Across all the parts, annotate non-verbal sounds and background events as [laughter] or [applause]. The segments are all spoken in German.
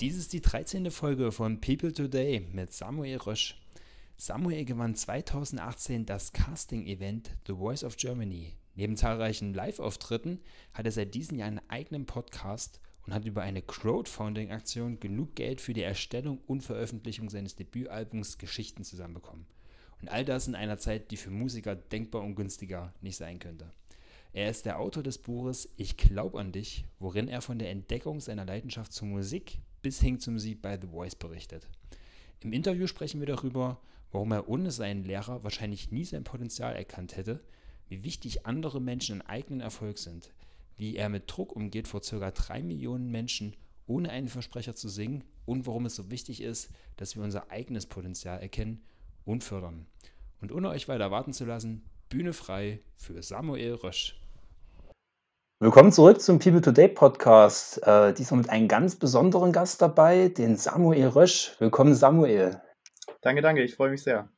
Dies ist die 13. Folge von People Today mit Samuel Rösch. Samuel gewann 2018 das Casting-Event The Voice of Germany. Neben zahlreichen Live-Auftritten hat er seit diesem Jahr einen eigenen Podcast und hat über eine Crowdfunding-Aktion genug Geld für die Erstellung und Veröffentlichung seines Debütalbums Geschichten zusammenbekommen. Und all das in einer Zeit, die für Musiker denkbar ungünstiger nicht sein könnte. Er ist der Autor des Buches Ich glaub an dich, worin er von der Entdeckung seiner Leidenschaft zur Musik bis hin zum Sieg bei The Voice berichtet. Im Interview sprechen wir darüber, warum er ohne seinen Lehrer wahrscheinlich nie sein Potenzial erkannt hätte, wie wichtig andere Menschen in eigenen Erfolg sind, wie er mit Druck umgeht, vor ca. 3 Millionen Menschen ohne einen Versprecher zu singen und warum es so wichtig ist, dass wir unser eigenes Potenzial erkennen und fördern. Und ohne euch weiter warten zu lassen, Bühne frei für Samuel Rösch. Willkommen zurück zum People Today Podcast. Äh, diesmal mit einem ganz besonderen Gast dabei, den Samuel Rösch. Willkommen, Samuel. Danke, danke, ich freue mich sehr.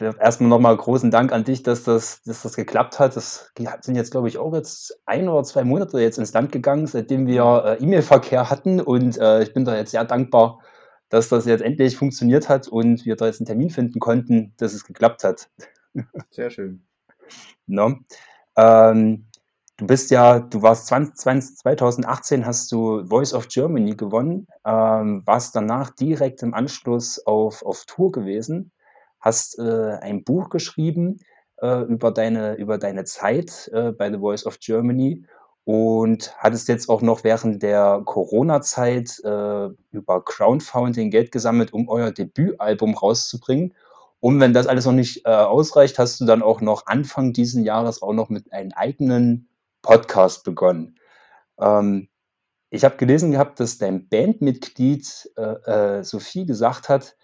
Erstmal nochmal großen Dank an dich, dass das, dass das geklappt hat. Das sind jetzt, glaube ich, auch jetzt ein oder zwei Monate jetzt ins Land gegangen, seitdem wir äh, E-Mail-Verkehr hatten. Und äh, ich bin da jetzt sehr dankbar, dass das jetzt endlich funktioniert hat und wir da jetzt einen Termin finden konnten, dass es geklappt hat. Sehr schön. [laughs] No? Ähm, Du bist ja, du warst 20, 2018 hast du Voice of Germany gewonnen, ähm, warst danach direkt im Anschluss auf, auf Tour gewesen, hast äh, ein Buch geschrieben äh, über, deine, über deine Zeit äh, bei The Voice of Germany und hattest jetzt auch noch während der Corona-Zeit äh, über Crowdfunding Geld gesammelt, um euer Debütalbum rauszubringen. Und wenn das alles noch nicht äh, ausreicht, hast du dann auch noch Anfang diesen Jahres auch noch mit einem eigenen Podcast begonnen. Ähm, ich habe gelesen gehabt, dass dein Bandmitglied äh, äh, Sophie gesagt hat,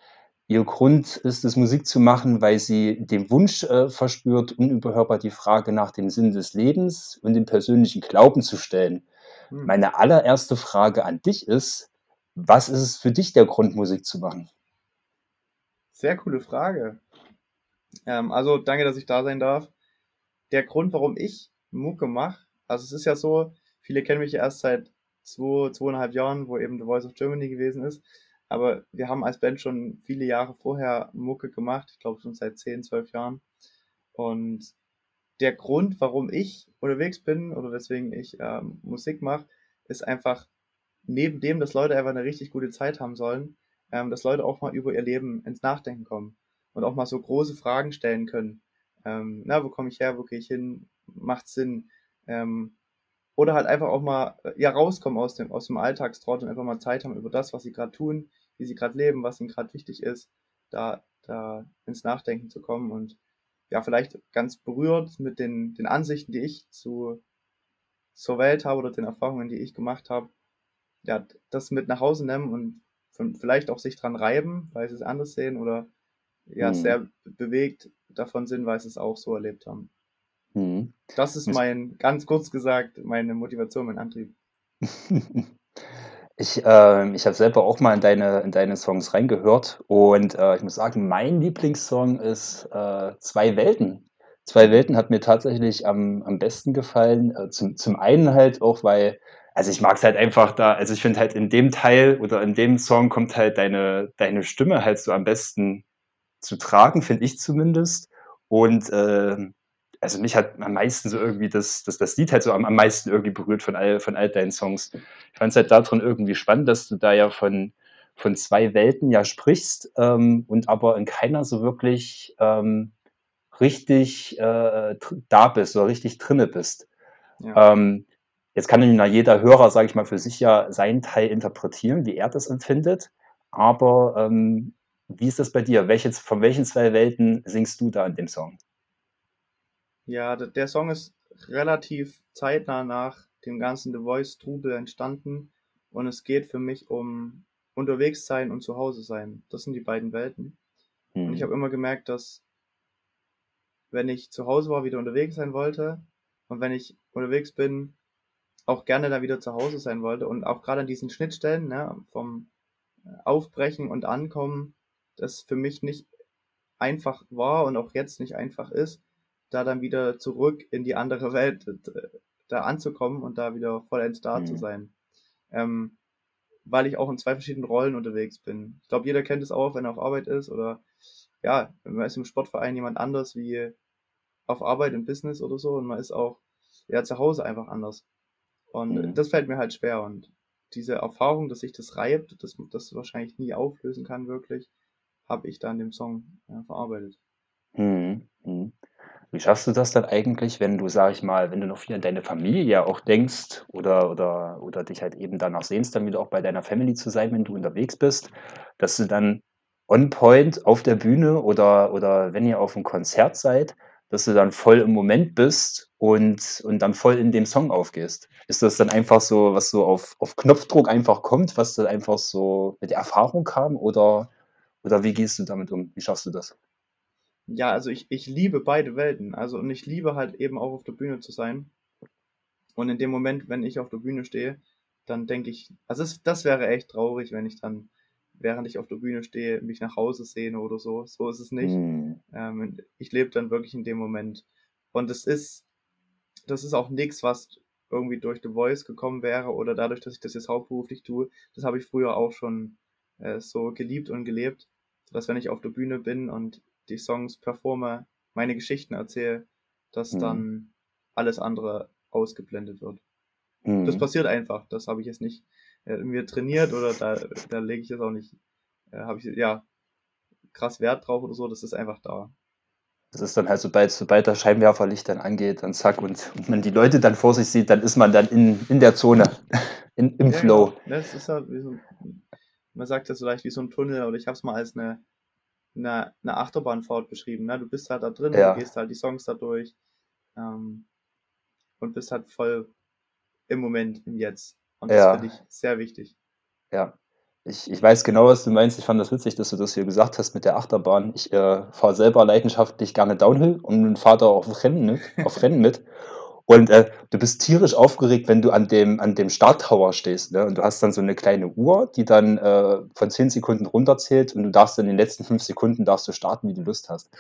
ihr Grund ist es, Musik zu machen, weil sie den Wunsch äh, verspürt, unüberhörbar die Frage nach dem Sinn des Lebens und dem persönlichen Glauben zu stellen. Hm. Meine allererste Frage an dich ist, was ist es für dich der Grund, Musik zu machen? Sehr coole Frage. Ähm, also danke, dass ich da sein darf. Der Grund, warum ich Mucke mache, also es ist ja so, viele kennen mich erst seit zwei, zweieinhalb Jahren, wo eben The Voice of Germany gewesen ist. Aber wir haben als Band schon viele Jahre vorher Mucke gemacht, ich glaube schon seit zehn, zwölf Jahren. Und der Grund, warum ich unterwegs bin oder weswegen ich ähm, Musik mache, ist einfach neben dem, dass Leute einfach eine richtig gute Zeit haben sollen, ähm, dass Leute auch mal über ihr Leben ins Nachdenken kommen und auch mal so große Fragen stellen können. Ähm, na, wo komme ich her, wo gehe ich hin, macht Sinn, ähm, oder halt einfach auch mal ja rauskommen aus dem, aus dem Alltagstrott und einfach mal Zeit haben über das, was sie gerade tun, wie sie gerade leben, was ihnen gerade wichtig ist, da, da ins Nachdenken zu kommen und ja, vielleicht ganz berührt mit den, den Ansichten, die ich zu, zur Welt habe oder den Erfahrungen, die ich gemacht habe, ja, das mit nach Hause nehmen und von, vielleicht auch sich dran reiben, weil sie es anders sehen oder ja, hm. sehr bewegt davon sind, weil sie es auch so erlebt haben. Mhm. Das ist mein, ganz kurz gesagt, meine Motivation, mein Antrieb. [laughs] Ich, äh, ich habe selber auch mal in deine, in deine Songs reingehört und äh, ich muss sagen, mein Lieblingssong ist äh, Zwei Welten. Zwei Welten hat mir tatsächlich am, am besten gefallen. Äh, zum, zum einen halt auch, weil, also ich mag es halt einfach da, also ich finde halt in dem Teil oder in dem Song kommt halt deine, deine Stimme halt so am besten zu tragen, finde ich zumindest. Und äh, also mich hat am meisten so irgendwie das, das, das Lied halt so am, am meisten irgendwie berührt von all, von all deinen Songs. Ich fand es halt darin irgendwie spannend, dass du da ja von, von zwei Welten ja sprichst ähm, und aber in keiner so wirklich ähm, richtig äh, da bist oder richtig drinne bist. Ja. Ähm, jetzt kann ja jeder Hörer, sage ich mal, für sich ja seinen Teil interpretieren, wie er das empfindet. Aber ähm, wie ist das bei dir? Welche, von welchen zwei Welten singst du da in dem Song? Ja, der Song ist relativ zeitnah nach dem ganzen The Voice Trubel entstanden und es geht für mich um unterwegs sein und zu Hause sein. Das sind die beiden Welten. Mhm. Und ich hm. habe immer gemerkt, dass wenn ich zu Hause war, wieder unterwegs sein wollte und wenn ich unterwegs bin, auch gerne dann wieder zu Hause sein wollte und auch gerade an diesen Schnittstellen, ne, vom Aufbrechen und Ankommen, das für mich nicht einfach war und auch jetzt nicht einfach ist, da dann wieder zurück in die andere Welt äh, da anzukommen und da wieder vollends da mhm. zu sein. Ähm, weil ich auch in zwei verschiedenen Rollen unterwegs bin. Ich glaube, jeder kennt es auch, wenn er auf Arbeit ist oder ja, man ist im Sportverein jemand anders wie auf Arbeit im Business oder so und man ist auch ja zu Hause einfach anders. Und mhm. das fällt mir halt schwer und diese Erfahrung, dass sich das reibt, dass das wahrscheinlich nie auflösen kann wirklich, habe ich da in dem Song ja, verarbeitet. Mhm. Mhm. Wie schaffst du das dann eigentlich, wenn du, sag ich mal, wenn du noch viel an deine Familie auch denkst oder, oder, oder dich halt eben danach sehnst, dann wieder auch bei deiner Family zu sein, wenn du unterwegs bist, dass du dann on point auf der Bühne oder, oder wenn ihr auf einem Konzert seid, dass du dann voll im Moment bist und, und dann voll in dem Song aufgehst? Ist das dann einfach so, was so auf, auf Knopfdruck einfach kommt, was dann einfach so mit der Erfahrung kam oder, oder wie gehst du damit um? Wie schaffst du das? Ja, also ich, ich liebe beide Welten. Also und ich liebe halt eben auch auf der Bühne zu sein. Und in dem Moment, wenn ich auf der Bühne stehe, dann denke ich, also es, das wäre echt traurig, wenn ich dann, während ich auf der Bühne stehe, mich nach Hause sehne oder so. So ist es nicht. Mhm. Ähm, ich lebe dann wirklich in dem Moment. Und es ist, das ist auch nichts, was irgendwie durch The Voice gekommen wäre oder dadurch, dass ich das jetzt hauptberuflich tue. Das habe ich früher auch schon äh, so geliebt und gelebt, dass wenn ich auf der Bühne bin und die Songs performe, meine Geschichten erzähle, dass mhm. dann alles andere ausgeblendet wird. Mhm. Das passiert einfach. Das habe ich jetzt nicht äh, mir trainiert oder da, da lege ich jetzt auch nicht, äh, habe ich ja krass Wert drauf oder so. Das ist einfach da. Das ist dann halt, sobald, sobald das Scheinwerferlicht dann angeht, dann zack, und, und man die Leute dann vor sich sieht, dann ist man dann in, in der Zone, [laughs] in, im ja, Flow. Genau. Das ist halt so, man sagt das vielleicht wie so ein Tunnel, oder ich habe es mal als eine eine, eine Achterbahnfahrt beschrieben. Ne? Du bist halt da drin, ja. du gehst halt die Songs da durch ähm, und bist halt voll im Moment, im Jetzt. Und das ja. finde ich sehr wichtig. Ja. Ich, ich weiß genau, was du meinst. Ich fand das witzig, dass du das hier gesagt hast mit der Achterbahn. Ich äh, fahre selber leidenschaftlich gerne Downhill und mein Vater auf Rennen mit. Auf Rennen mit. Und äh, du bist tierisch aufgeregt, wenn du an dem, an dem Starttower stehst. Ne? Und du hast dann so eine kleine Uhr, die dann äh, von 10 Sekunden runterzählt und du darfst in den letzten 5 Sekunden darfst du starten, wie du Lust hast.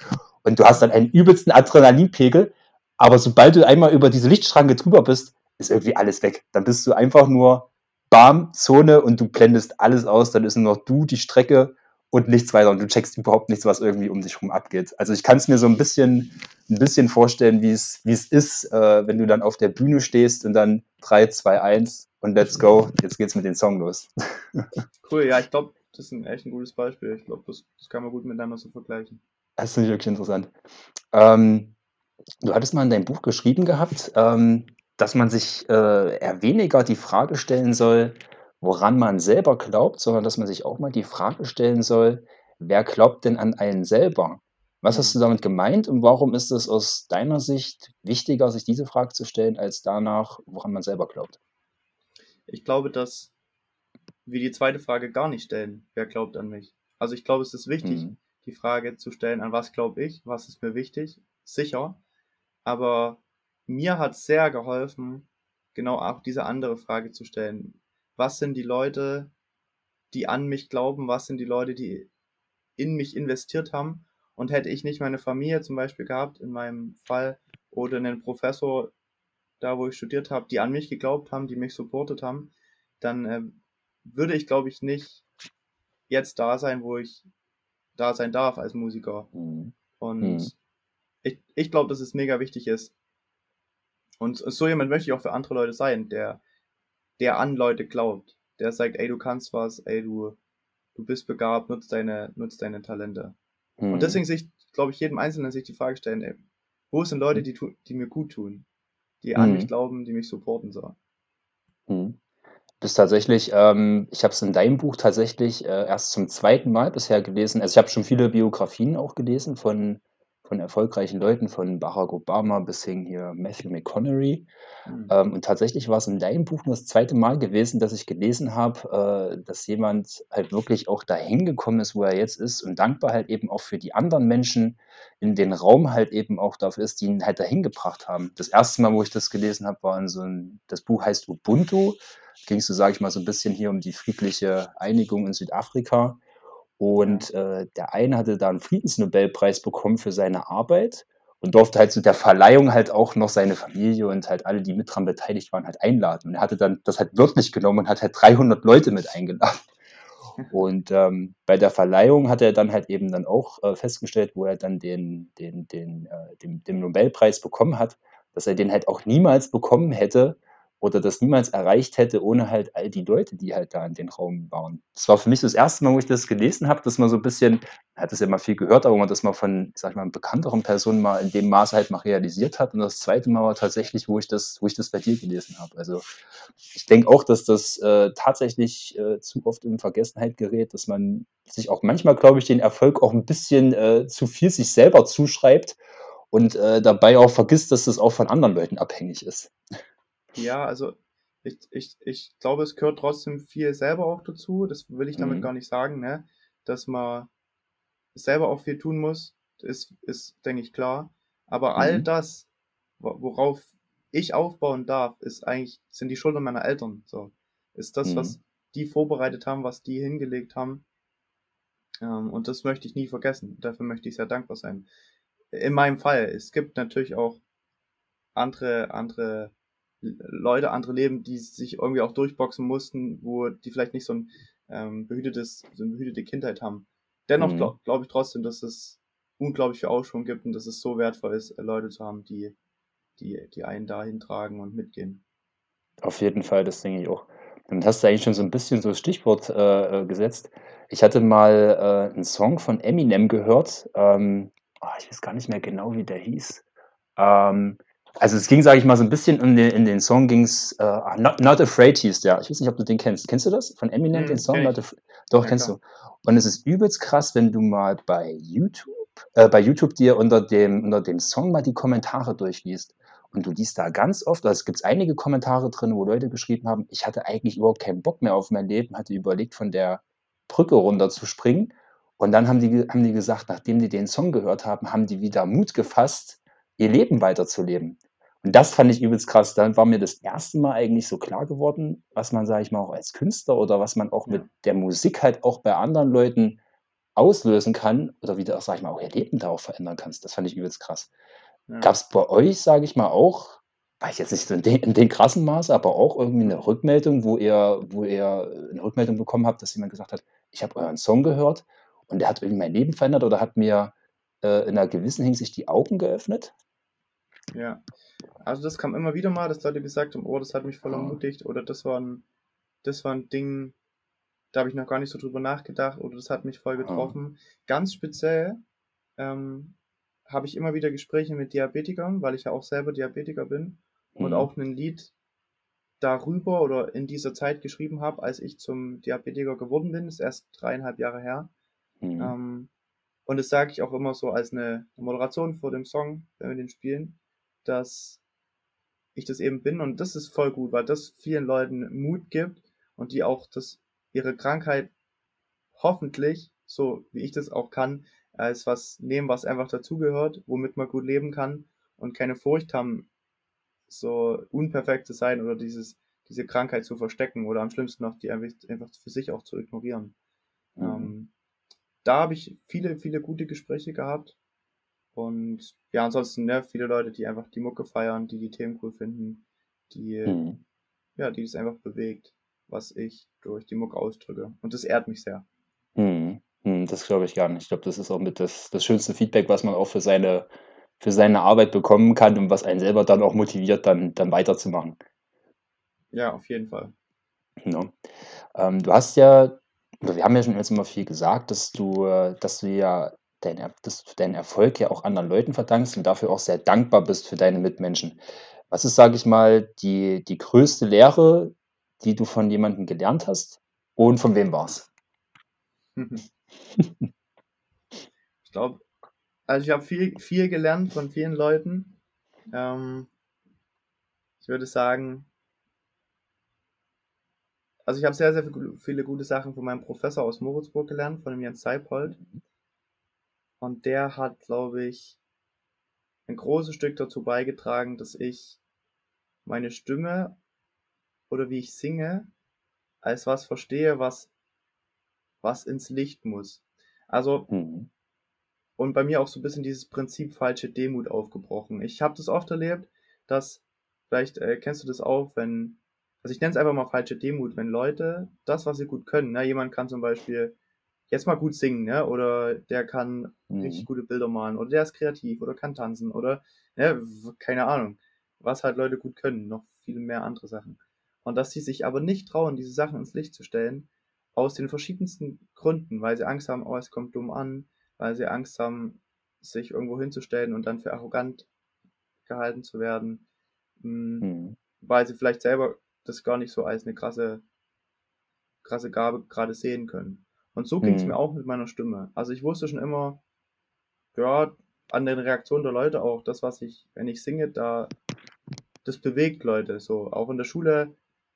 Und du hast dann einen übelsten Adrenalinpegel, aber sobald du einmal über diese Lichtschranke drüber bist, ist irgendwie alles weg. Dann bist du einfach nur Bam, Zone und du blendest alles aus. Dann ist nur noch du, die Strecke und nichts weiter und du checkst überhaupt nichts, was irgendwie um dich herum abgeht. Also ich kann es mir so ein bisschen, ein bisschen vorstellen, wie es, wie es ist, äh, wenn du dann auf der Bühne stehst und dann 3, 2, 1 und let's go, jetzt geht's mit dem Song los. [laughs] cool, ja, ich glaube, das ist ein echt ein gutes Beispiel. Ich glaube, das, das kann man gut miteinander so vergleichen. Das finde ich wirklich interessant. Ähm, du hattest mal in deinem Buch geschrieben gehabt, ähm, dass man sich äh, eher weniger die Frage stellen soll, woran man selber glaubt, sondern dass man sich auch mal die Frage stellen soll, wer glaubt denn an einen selber? Was hast du mhm. damit gemeint und warum ist es aus deiner Sicht wichtiger, sich diese Frage zu stellen, als danach, woran man selber glaubt? Ich glaube, dass wir die zweite Frage gar nicht stellen, wer glaubt an mich. Also ich glaube, es ist wichtig, mhm. die Frage zu stellen, an was glaube ich, was ist mir wichtig, sicher. Aber mir hat sehr geholfen, genau auch diese andere Frage zu stellen was sind die Leute, die an mich glauben, was sind die Leute, die in mich investiert haben. Und hätte ich nicht meine Familie zum Beispiel gehabt, in meinem Fall, oder einen Professor, da wo ich studiert habe, die an mich geglaubt haben, die mich supportet haben, dann äh, würde ich, glaube ich, nicht jetzt da sein, wo ich da sein darf als Musiker. Mhm. Und mhm. ich, ich glaube, dass es mega wichtig ist. Und so jemand möchte ich auch für andere Leute sein, der der an Leute glaubt. Der sagt, ey, du kannst was, ey, du, du bist begabt, nutz deine, nutz deine Talente. Mhm. Und deswegen sich, glaube ich, jedem Einzelnen sich die Frage stellen, ey, wo sind Leute, die, die mir gut tun, die an mhm. mich glauben, die mich supporten sollen. Mhm. Das tatsächlich, ähm, ich habe es in deinem Buch tatsächlich äh, erst zum zweiten Mal bisher gelesen. Also ich habe schon viele Biografien auch gelesen von von erfolgreichen Leuten, von Barack Obama bis hin hier Matthew McConaughey. Mhm. Ähm, und tatsächlich war es in deinem Buch nur das zweite Mal gewesen, dass ich gelesen habe, äh, dass jemand halt wirklich auch dahin gekommen ist, wo er jetzt ist und dankbar halt eben auch für die anderen Menschen in den Raum halt eben auch dafür ist, die ihn halt dahin gebracht haben. Das erste Mal, wo ich das gelesen habe, war in so ein, das Buch heißt Ubuntu. Ging es so, sage ich mal, so ein bisschen hier um die friedliche Einigung in Südafrika. Und äh, der eine hatte da einen Friedensnobelpreis bekommen für seine Arbeit und durfte halt zu der Verleihung halt auch noch seine Familie und halt alle, die mit dran beteiligt waren, halt einladen. Und er hatte dann das halt wörtlich genommen und hat halt 300 Leute mit eingeladen. [laughs] Und ähm, bei der Verleihung hat er dann halt eben dann auch äh, festgestellt, wo er dann den, den, den, äh, den, den Nobelpreis bekommen hat, dass er den halt auch niemals bekommen hätte, oder das niemals erreicht hätte, ohne halt all die Leute, die halt da in den Raum waren. Das war für mich das erste Mal, wo ich das gelesen habe, dass man so ein bisschen, hat das ja mal viel gehört, aber man das mal von, sag ich mal, bekannteren Personen mal in dem Maße halt mal realisiert hat. Und das zweite Mal war tatsächlich, wo ich das, wo ich das bei dir gelesen habe. Also ich denke auch, dass das äh, tatsächlich äh, zu oft in Vergessenheit gerät, dass man sich auch manchmal, glaube ich, den Erfolg auch ein bisschen äh, zu viel sich selber zuschreibt und äh, dabei auch vergisst, dass das auch von anderen Leuten abhängig ist. Ja, also ich, ich, ich glaube, es gehört trotzdem viel selber auch dazu. Das will ich damit Mhm. gar nicht sagen, ne? Dass man selber auch viel tun muss, ist, ist, denke ich, klar. Aber all Mhm. das, wo- worauf ich aufbauen darf, ist eigentlich, sind die Schultern meiner Eltern. So. Ist das, Mhm. was die vorbereitet haben, was die hingelegt haben. Ähm, und das möchte ich nie vergessen. Dafür möchte ich sehr dankbar sein. In meinem Fall, es gibt natürlich auch andere, andere Leute, andere Leben, die sich irgendwie auch durchboxen mussten, wo die vielleicht nicht so ein ähm, behütetes, so eine behütete Kindheit haben. Dennoch Mhm. glaube glaub ich trotzdem, dass es unglaublich viel Aufschwung gibt und dass es so wertvoll ist, äh, Leute zu haben, die, die, die einen dahin tragen und mitgehen. Auf jeden Fall, das denke ich auch. Damit hast du eigentlich schon so ein bisschen so das Stichwort äh, äh, gesetzt. Ich hatte mal äh, einen Song von Eminem gehört. Ähm, ah, ich weiß gar nicht mehr genau, wie der hieß. Ähm, also es ging, sage ich mal, so ein bisschen in den, in den Song ging es, äh, ah, Not, Not Afraid hieß der. Ich weiß nicht, ob du den kennst. Kennst du das? Von Eminem, den Mhm, Song Not ich. Afraid? Doch, Ja, kennst klar. du. Und es ist übelst krass, wenn du mal bei YouTube, äh, bei YouTube dir unter dem, unter dem Song mal die Kommentare durchliest. Und du liest da ganz oft, also es gibt einige Kommentare drin, wo Leute geschrieben haben, ich hatte eigentlich überhaupt keinen Bock mehr auf mein Leben, hatte überlegt, von der Brücke runter zu springen. Und dann haben die, haben die gesagt, nachdem die den Song gehört haben, haben die wieder Mut gefasst, ihr Leben weiterzuleben. Und das fand ich übelst krass. Dann war mir das erste Mal eigentlich so klar geworden, was man, sage ich mal, auch als Künstler oder was man auch Ja. mit der Musik halt auch bei anderen Leuten auslösen kann oder wie du auch, sag ich mal, auch ihr Leben darauf verändern kannst. Das fand ich übelst krass. Ja. Gab es bei euch, sage ich mal, auch, weiß ich jetzt nicht so in, de in dem krassen Maße, aber auch irgendwie eine Rückmeldung, wo ihr, wo ihr eine Rückmeldung bekommen habt, dass jemand gesagt hat, ich habe euren Song gehört und der hat irgendwie mein Leben verändert oder hat mir äh, in einer gewissen Hinsicht die Augen geöffnet? Ja. Also das kam immer wieder mal, dass Leute gesagt haben, oh, das hat mich voll Ah. ermutigt oder das war ein, das war ein Ding, da habe ich noch gar nicht so drüber nachgedacht oder das hat mich voll Ah. getroffen. Ganz speziell ähm, habe ich immer wieder Gespräche mit Diabetikern, weil ich ja auch selber Diabetiker bin und Mhm. auch ein Lied darüber oder in dieser Zeit geschrieben habe, als ich zum Diabetiker geworden bin. Das ist erst dreieinhalb Jahre her. Mhm. Ähm, und das sage ich auch immer so als eine Moderation vor dem Song, wenn wir den spielen, dass ich das eben bin und das ist voll gut, weil das vielen Leuten Mut gibt und die auch das ihre Krankheit hoffentlich, so wie ich das auch kann, als was nehmen, was einfach dazugehört, womit man gut leben kann und keine Furcht haben, so unperfekt zu sein oder dieses, diese Krankheit zu verstecken oder am schlimmsten noch die einfach, einfach für sich auch zu ignorieren. Mhm. Ähm, da habe ich viele, viele gute Gespräche gehabt. Und ja, ansonsten, ne, viele Leute, die einfach die Mucke feiern, die die Themen cool finden, die, Mhm. ja, die es einfach bewegt, was ich durch die Mucke ausdrücke. Und das ehrt mich sehr. Mhm. Mhm, das glaube ich gar nicht. Ich glaube, das ist auch mit das das schönste Feedback, was man auch für seine für seine Arbeit bekommen kann und was einen selber dann auch motiviert, dann dann weiterzumachen. Ja, auf jeden Fall. Ja. Ähm, du hast ja wir haben ja schon jetzt immer viel gesagt, dass du äh, dass du ja dein dass du deinen Erfolg ja auch anderen Leuten verdankst und dafür auch sehr dankbar bist für deine Mitmenschen. Was ist, sage ich mal, die die größte Lehre, die du von jemandem gelernt hast und von wem war's? [laughs] Ich glaube, also ich habe viel, viel gelernt von vielen Leuten. Ähm, ich würde sagen, also ich habe sehr, sehr viel- viele gute Sachen von meinem Professor aus Moritzburg gelernt, von dem Jens Seipold. Und der hat, glaube ich, ein großes Stück dazu beigetragen, dass ich meine Stimme oder wie ich singe als was verstehe, was, was ins Licht muss. Also Mhm. und bei mir auch so ein bisschen dieses Prinzip falsche Demut aufgebrochen. Ich habe das oft erlebt, dass, vielleicht äh, kennst du das auch, wenn, also ich nenne es einfach mal falsche Demut, wenn Leute das, was sie gut können, ne, jemand kann zum Beispiel jetzt mal gut singen, ne, oder der kann Mhm. richtig gute Bilder malen, oder der ist kreativ, oder kann tanzen, oder, ne, keine Ahnung, was halt Leute gut können, noch viel mehr andere Sachen. Und dass sie sich aber nicht trauen, diese Sachen ins Licht zu stellen, aus den verschiedensten Gründen, weil sie Angst haben, oh, es kommt dumm an, weil sie Angst haben, sich irgendwo hinzustellen und dann für arrogant gehalten zu werden, mh, Mhm. weil sie vielleicht selber das gar nicht so als eine krasse, krasse Gabe gerade sehen können. Und so ging es Mhm. mir auch mit meiner Stimme. Also ich wusste schon immer, ja, an den Reaktionen der Leute auch, das, was ich, wenn ich singe, da, das bewegt Leute. So, auch in der Schule,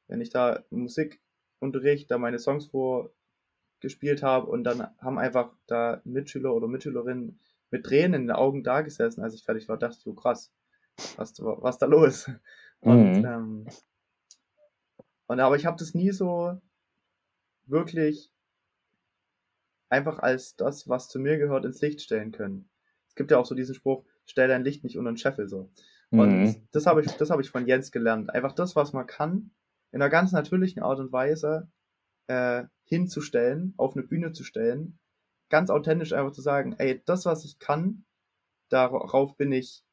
wenn ich da Musikunterricht, da meine Songs vorgespielt habe und dann haben einfach da Mitschüler oder Mitschülerinnen mit Tränen in den Augen da gesessen, als ich fertig war, dachte ich, oh krass, was, was da los? Und, Mhm. ähm, und aber ich habe das nie so wirklich einfach als das, was zu mir gehört, ins Licht stellen können. Es gibt ja auch so diesen Spruch, stell dein Licht nicht unter den Scheffel so. Und Mhm. das habe ich, das habe ich von Jens gelernt. Einfach das, was man kann, in einer ganz natürlichen Art und Weise äh, hinzustellen, auf eine Bühne zu stellen, ganz authentisch einfach zu sagen, ey, das, was ich kann, darauf bin ich,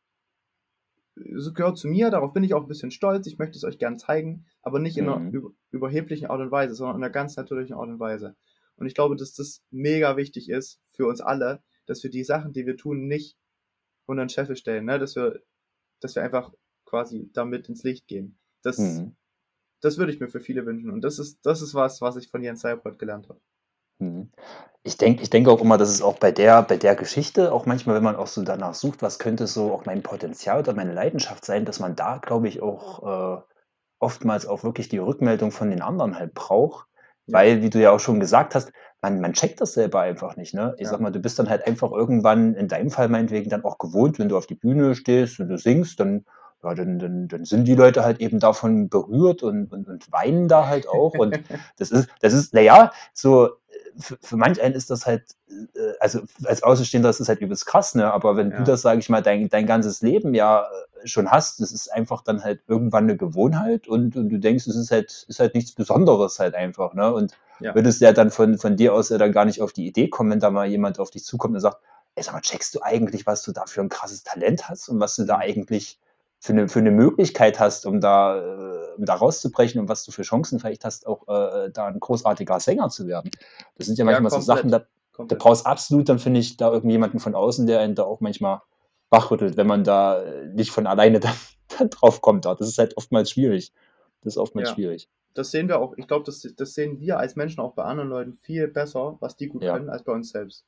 es gehört zu mir, darauf bin ich auch ein bisschen stolz, ich möchte es euch gern zeigen, aber nicht in einer Mhm. über, überheblichen Art und Weise, sondern in einer ganz natürlichen Art und Weise. Und ich glaube, dass das mega wichtig ist für uns alle, dass wir die Sachen, die wir tun, nicht unter den Scheffel stellen, ne? dass wir, dass wir einfach quasi damit ins Licht gehen. Das, Mhm. das würde ich mir für viele wünschen. Und das ist, das ist was, was ich von Jens Seipert gelernt habe. Mhm. Ich denke ich denke auch immer, dass es auch bei der bei der Geschichte auch manchmal, wenn man auch so danach sucht, was könnte so auch mein Potenzial oder meine Leidenschaft sein, dass man da, glaube ich, auch, äh, oftmals auch wirklich die Rückmeldung von den anderen halt braucht. Weil, wie du ja auch schon gesagt hast, man man checkt das selber einfach nicht, ne? Ich Ja. sage mal, du bist dann halt einfach irgendwann in deinem Fall meinetwegen dann auch gewohnt, wenn du auf die Bühne stehst und du singst, dann ja, dann dann dann sind die Leute halt eben davon berührt und und und weinen da halt auch. Und [laughs] das ist das ist na ja, so, äh, für für manch einen ist das halt, äh also als Außenstehender ist das halt übelst krass, ne? Aber wenn du Ja. das, sage ich mal, dein dein ganzes Leben ja, äh, schon hast, das ist einfach dann halt irgendwann 'ne Gewohnheit und und du denkst, es ist halt ist halt nichts Besonderes halt einfach, ne? Und Ja. würdest ja dann von von dir aus ja dann gar nicht auf die Idee kommen, wenn da mal jemand auf dich zukommt und sagt: „Ey, sag mal, checkst du eigentlich, was du da für 'n krasses Talent hast und was du da eigentlich für 'ne für 'ne Möglichkeit hast, um da äh, um da rauszubrechen und was du für Chancen vielleicht hast, auch, äh, da 'n großartiger Sänger zu werden?“ Das sind ja Ja, manchmal so Sachen, da komplett. da braucht's absolut dann, finde ich, da irgendwie jemanden von außen, der einen da auch manchmal wachrüttelt, wenn man da, äh, nicht von alleine [laughs] dann dann drauf kommt da. Das ist halt oftmals schwierig. Das ist oftmals Ja. schwierig. Das sehen wir auch, ich glaube, das, das sehen wir als Menschen auch bei anderen Leuten viel besser, was die gut Ja. können, als bei uns selbst.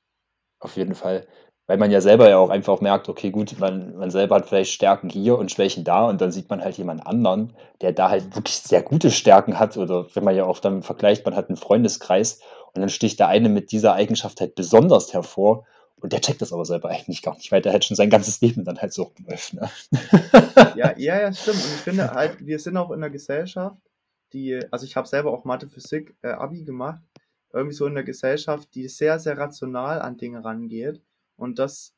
Auf jeden Fall. Weil man ja selber ja auch einfach merkt, okay, gut, man man selber hat vielleicht Stärken hier und Schwächen da und dann sieht man halt jemand anderen, der da halt wirklich sehr gute Stärken hat oder wenn man ja auch dann vergleicht, man hat 'n Freundeskreis und dann sticht der eine mit dieser Eigenschaft halt besonders hervor und der checkt das aber selber eigentlich gar nicht, weil der halt schon sein ganzes Leben dann halt so rumläuft, ne? [laughs] Ja, ja, ja, stimmt. Und ich finde halt, wir sind auch in 'ner Gesellschaft, die also ich habe selber auch Mathe, Physik, äh, Abi gemacht, irgendwie so in 'ner Gesellschaft, die sehr, sehr rational an Dinge rangeht und dass,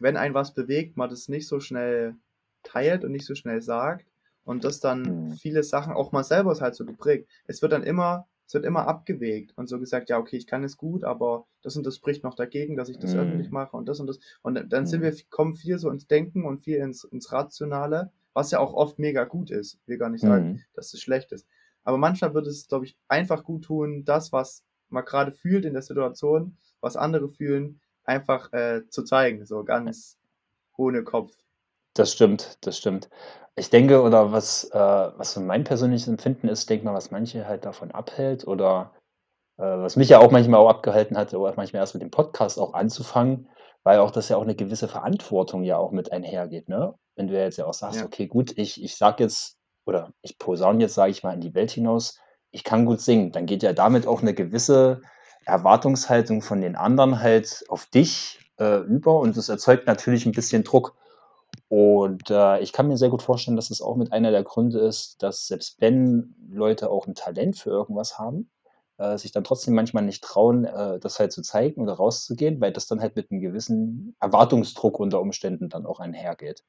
wenn einen was bewegt, man das nicht so schnell teilt und nicht so schnell sagt und dass dann Mhm. viele Sachen auch man selber ist halt so geprägt. Es wird dann immer es wird immer abgewägt und so gesagt: „Ja, okay, ich kann es gut, aber das und das spricht noch dagegen, dass ich das öffentlich Mhm. mache und das und das.“ Und dann sind Mhm. wir kommen viel so ins Denken und viel ins ins Rationale, was ja auch oft mega gut ist. Ich will gar nicht sagen, Mhm. dass es schlecht ist. Aber manchmal würde es, glaube ich, einfach gut tun, das, was man grade fühlt in der Situation, was andere fühlen, einfach, äh, zu zeigen, so ganz ohne Kopf. Das stimmt, das stimmt. Ich denke oder was äh, was mein persönliches Empfinden ist, denke mal, was manche halt davon abhält oder, äh, was mich ja auch manchmal auch abgehalten hat, oder manchmal erst mit dem Podcast auch anzufangen, weil auch das ja auch 'ne gewisse Verantwortung ja auch mit einhergeht, ne? Wenn du ja jetzt ja auch sagst: Ja. „Okay, gut, ich ich sage jetzt oder ich posaune jetzt, sage ich mal, in die Welt hinaus, ich kann gut singen.“ Dann geht ja damit auch 'ne gewisse Erwartungshaltung von den anderen halt auf dich, äh, über und das erzeugt natürlich 'n bisschen Druck. Und, äh, ich kann mir sehr gut vorstellen, dass das auch mit einer der Gründe ist, dass selbst wenn Leute auch 'n Talent für irgendwas haben, äh, sich dann trotzdem manchmal nicht trauen, äh, das halt zu zeigen oder rauszugehen, weil das dann halt mit einem gewissen Erwartungsdruck unter Umständen dann auch einhergeht.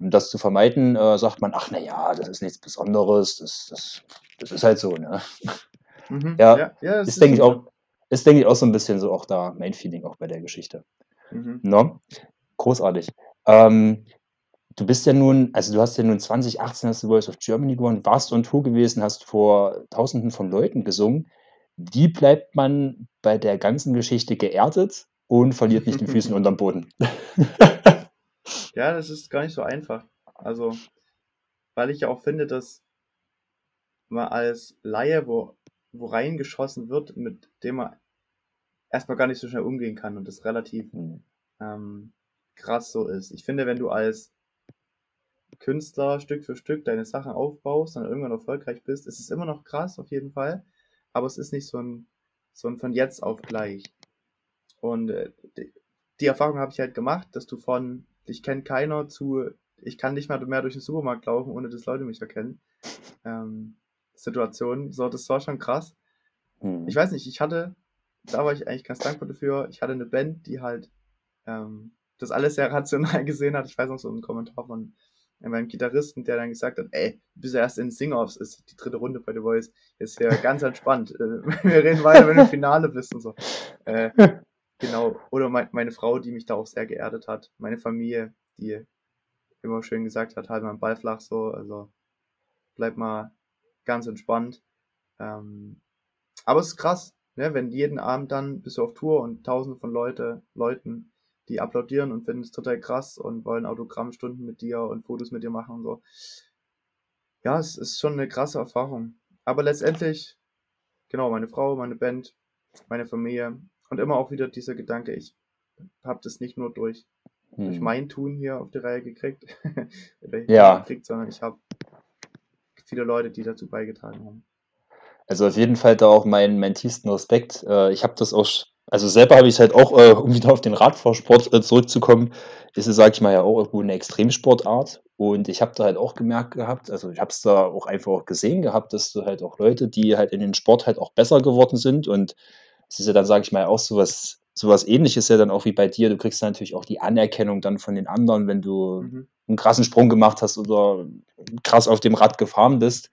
Um das zu vermeiden, äh, sagt man, ach na ja, das ist nichts Besonderes, das, das, das ist halt so, ne? Mhm. Ja, Ja, ja, das ist, denke ich, auch, ist, denke ich, auch so ein bisschen so auch da mein Feeling auch bei der Geschichte. Mhm. Ne? Großartig. Ähm, du bist ja nun, also du hast ja nun 2018 hast du Voice of Germany gewonnen, warst on Tour gewesen, hast vor Tausenden von Leuten gesungen. Wie bleibt man bei der ganzen Geschichte geerdet und verliert nicht die Füße [laughs] unterm Boden? Ja, das ist gar nicht so einfach. Also, weil ich ja auch finde, dass man als Laie, wo, wo reingeschossen wird, mit dem man erstmal gar nicht so schnell umgehen kann und das relativ Hm. ähm, krass so ist. Ich finde, wenn du als Künstler Stück für Stück deine Sachen aufbaust und irgendwann erfolgreich bist, ist es immer noch krass auf jeden Fall, aber es ist nicht so ein, so ein von jetzt auf gleich. Und äh, die, die Erfahrung habe ich halt gemacht, dass du von dich kennt keiner zu ich kann nicht mal mehr durch den Supermarkt laufen, ohne dass Leute mich erkennen. Ähm, Situation, so, das war schon krass. Hm. Ich weiß nicht, ich hatte, da war ich eigentlich ganz dankbar dafür, ich hatte eine Band, die halt ähm, das alles sehr [laughs] rational gesehen hat. Ich weiß noch so einen Kommentar von meinem Gitarristen, der dann gesagt hat, ey, du bist ja erst in Sing-Offs, ist die dritte Runde bei The Voice, ist ja ganz entspannt. Äh, [laughs] Wir reden weiter, wenn du im Finale bist und so. Äh, [laughs] genau, oder mein, meine Frau, die mich da auch sehr geerdet hat, meine Familie, die immer schön gesagt hat, halt mal den Ball flach so, also bleib mal ganz entspannt. Ähm, aber es ist krass, ne, wenn jeden Abend dann bist du auf Tour und tausende von Leute, Leuten, die applaudieren und finden es total krass und wollen Autogrammstunden mit dir und Fotos mit dir machen und so. Ja, es ist schon eine krasse Erfahrung. Aber letztendlich, genau, meine Frau, meine Band, meine Familie und immer auch wieder dieser Gedanke, ich habe das nicht nur durch, durch Hm. mein Tun hier auf die Reihe gekriegt, oder [laughs] Ja. gekriegt, sondern ich habe viele Leute, die dazu beigetragen haben. Also auf jeden Fall da auch meinen mein tiefsten Respekt. Äh, ich habe das auch, also selber habe ich es halt auch, äh, um wieder auf den Radfahrsport äh, zurückzukommen, ist es, sage ich mal, ja auch irgendwo eine Extremsportart. Und ich habe da halt auch gemerkt gehabt, also ich habe es da auch einfach gesehen gehabt, dass du halt auch Leute, die halt in den Sport halt auch besser geworden sind. Und es ist ja dann, sage ich mal, auch sowas, sowas ähnliches ja dann auch wie bei dir. Du kriegst dann natürlich auch die Anerkennung dann von den anderen, wenn du Mhm. einen krassen Sprung gemacht hast oder krass auf dem Rad gefahren bist.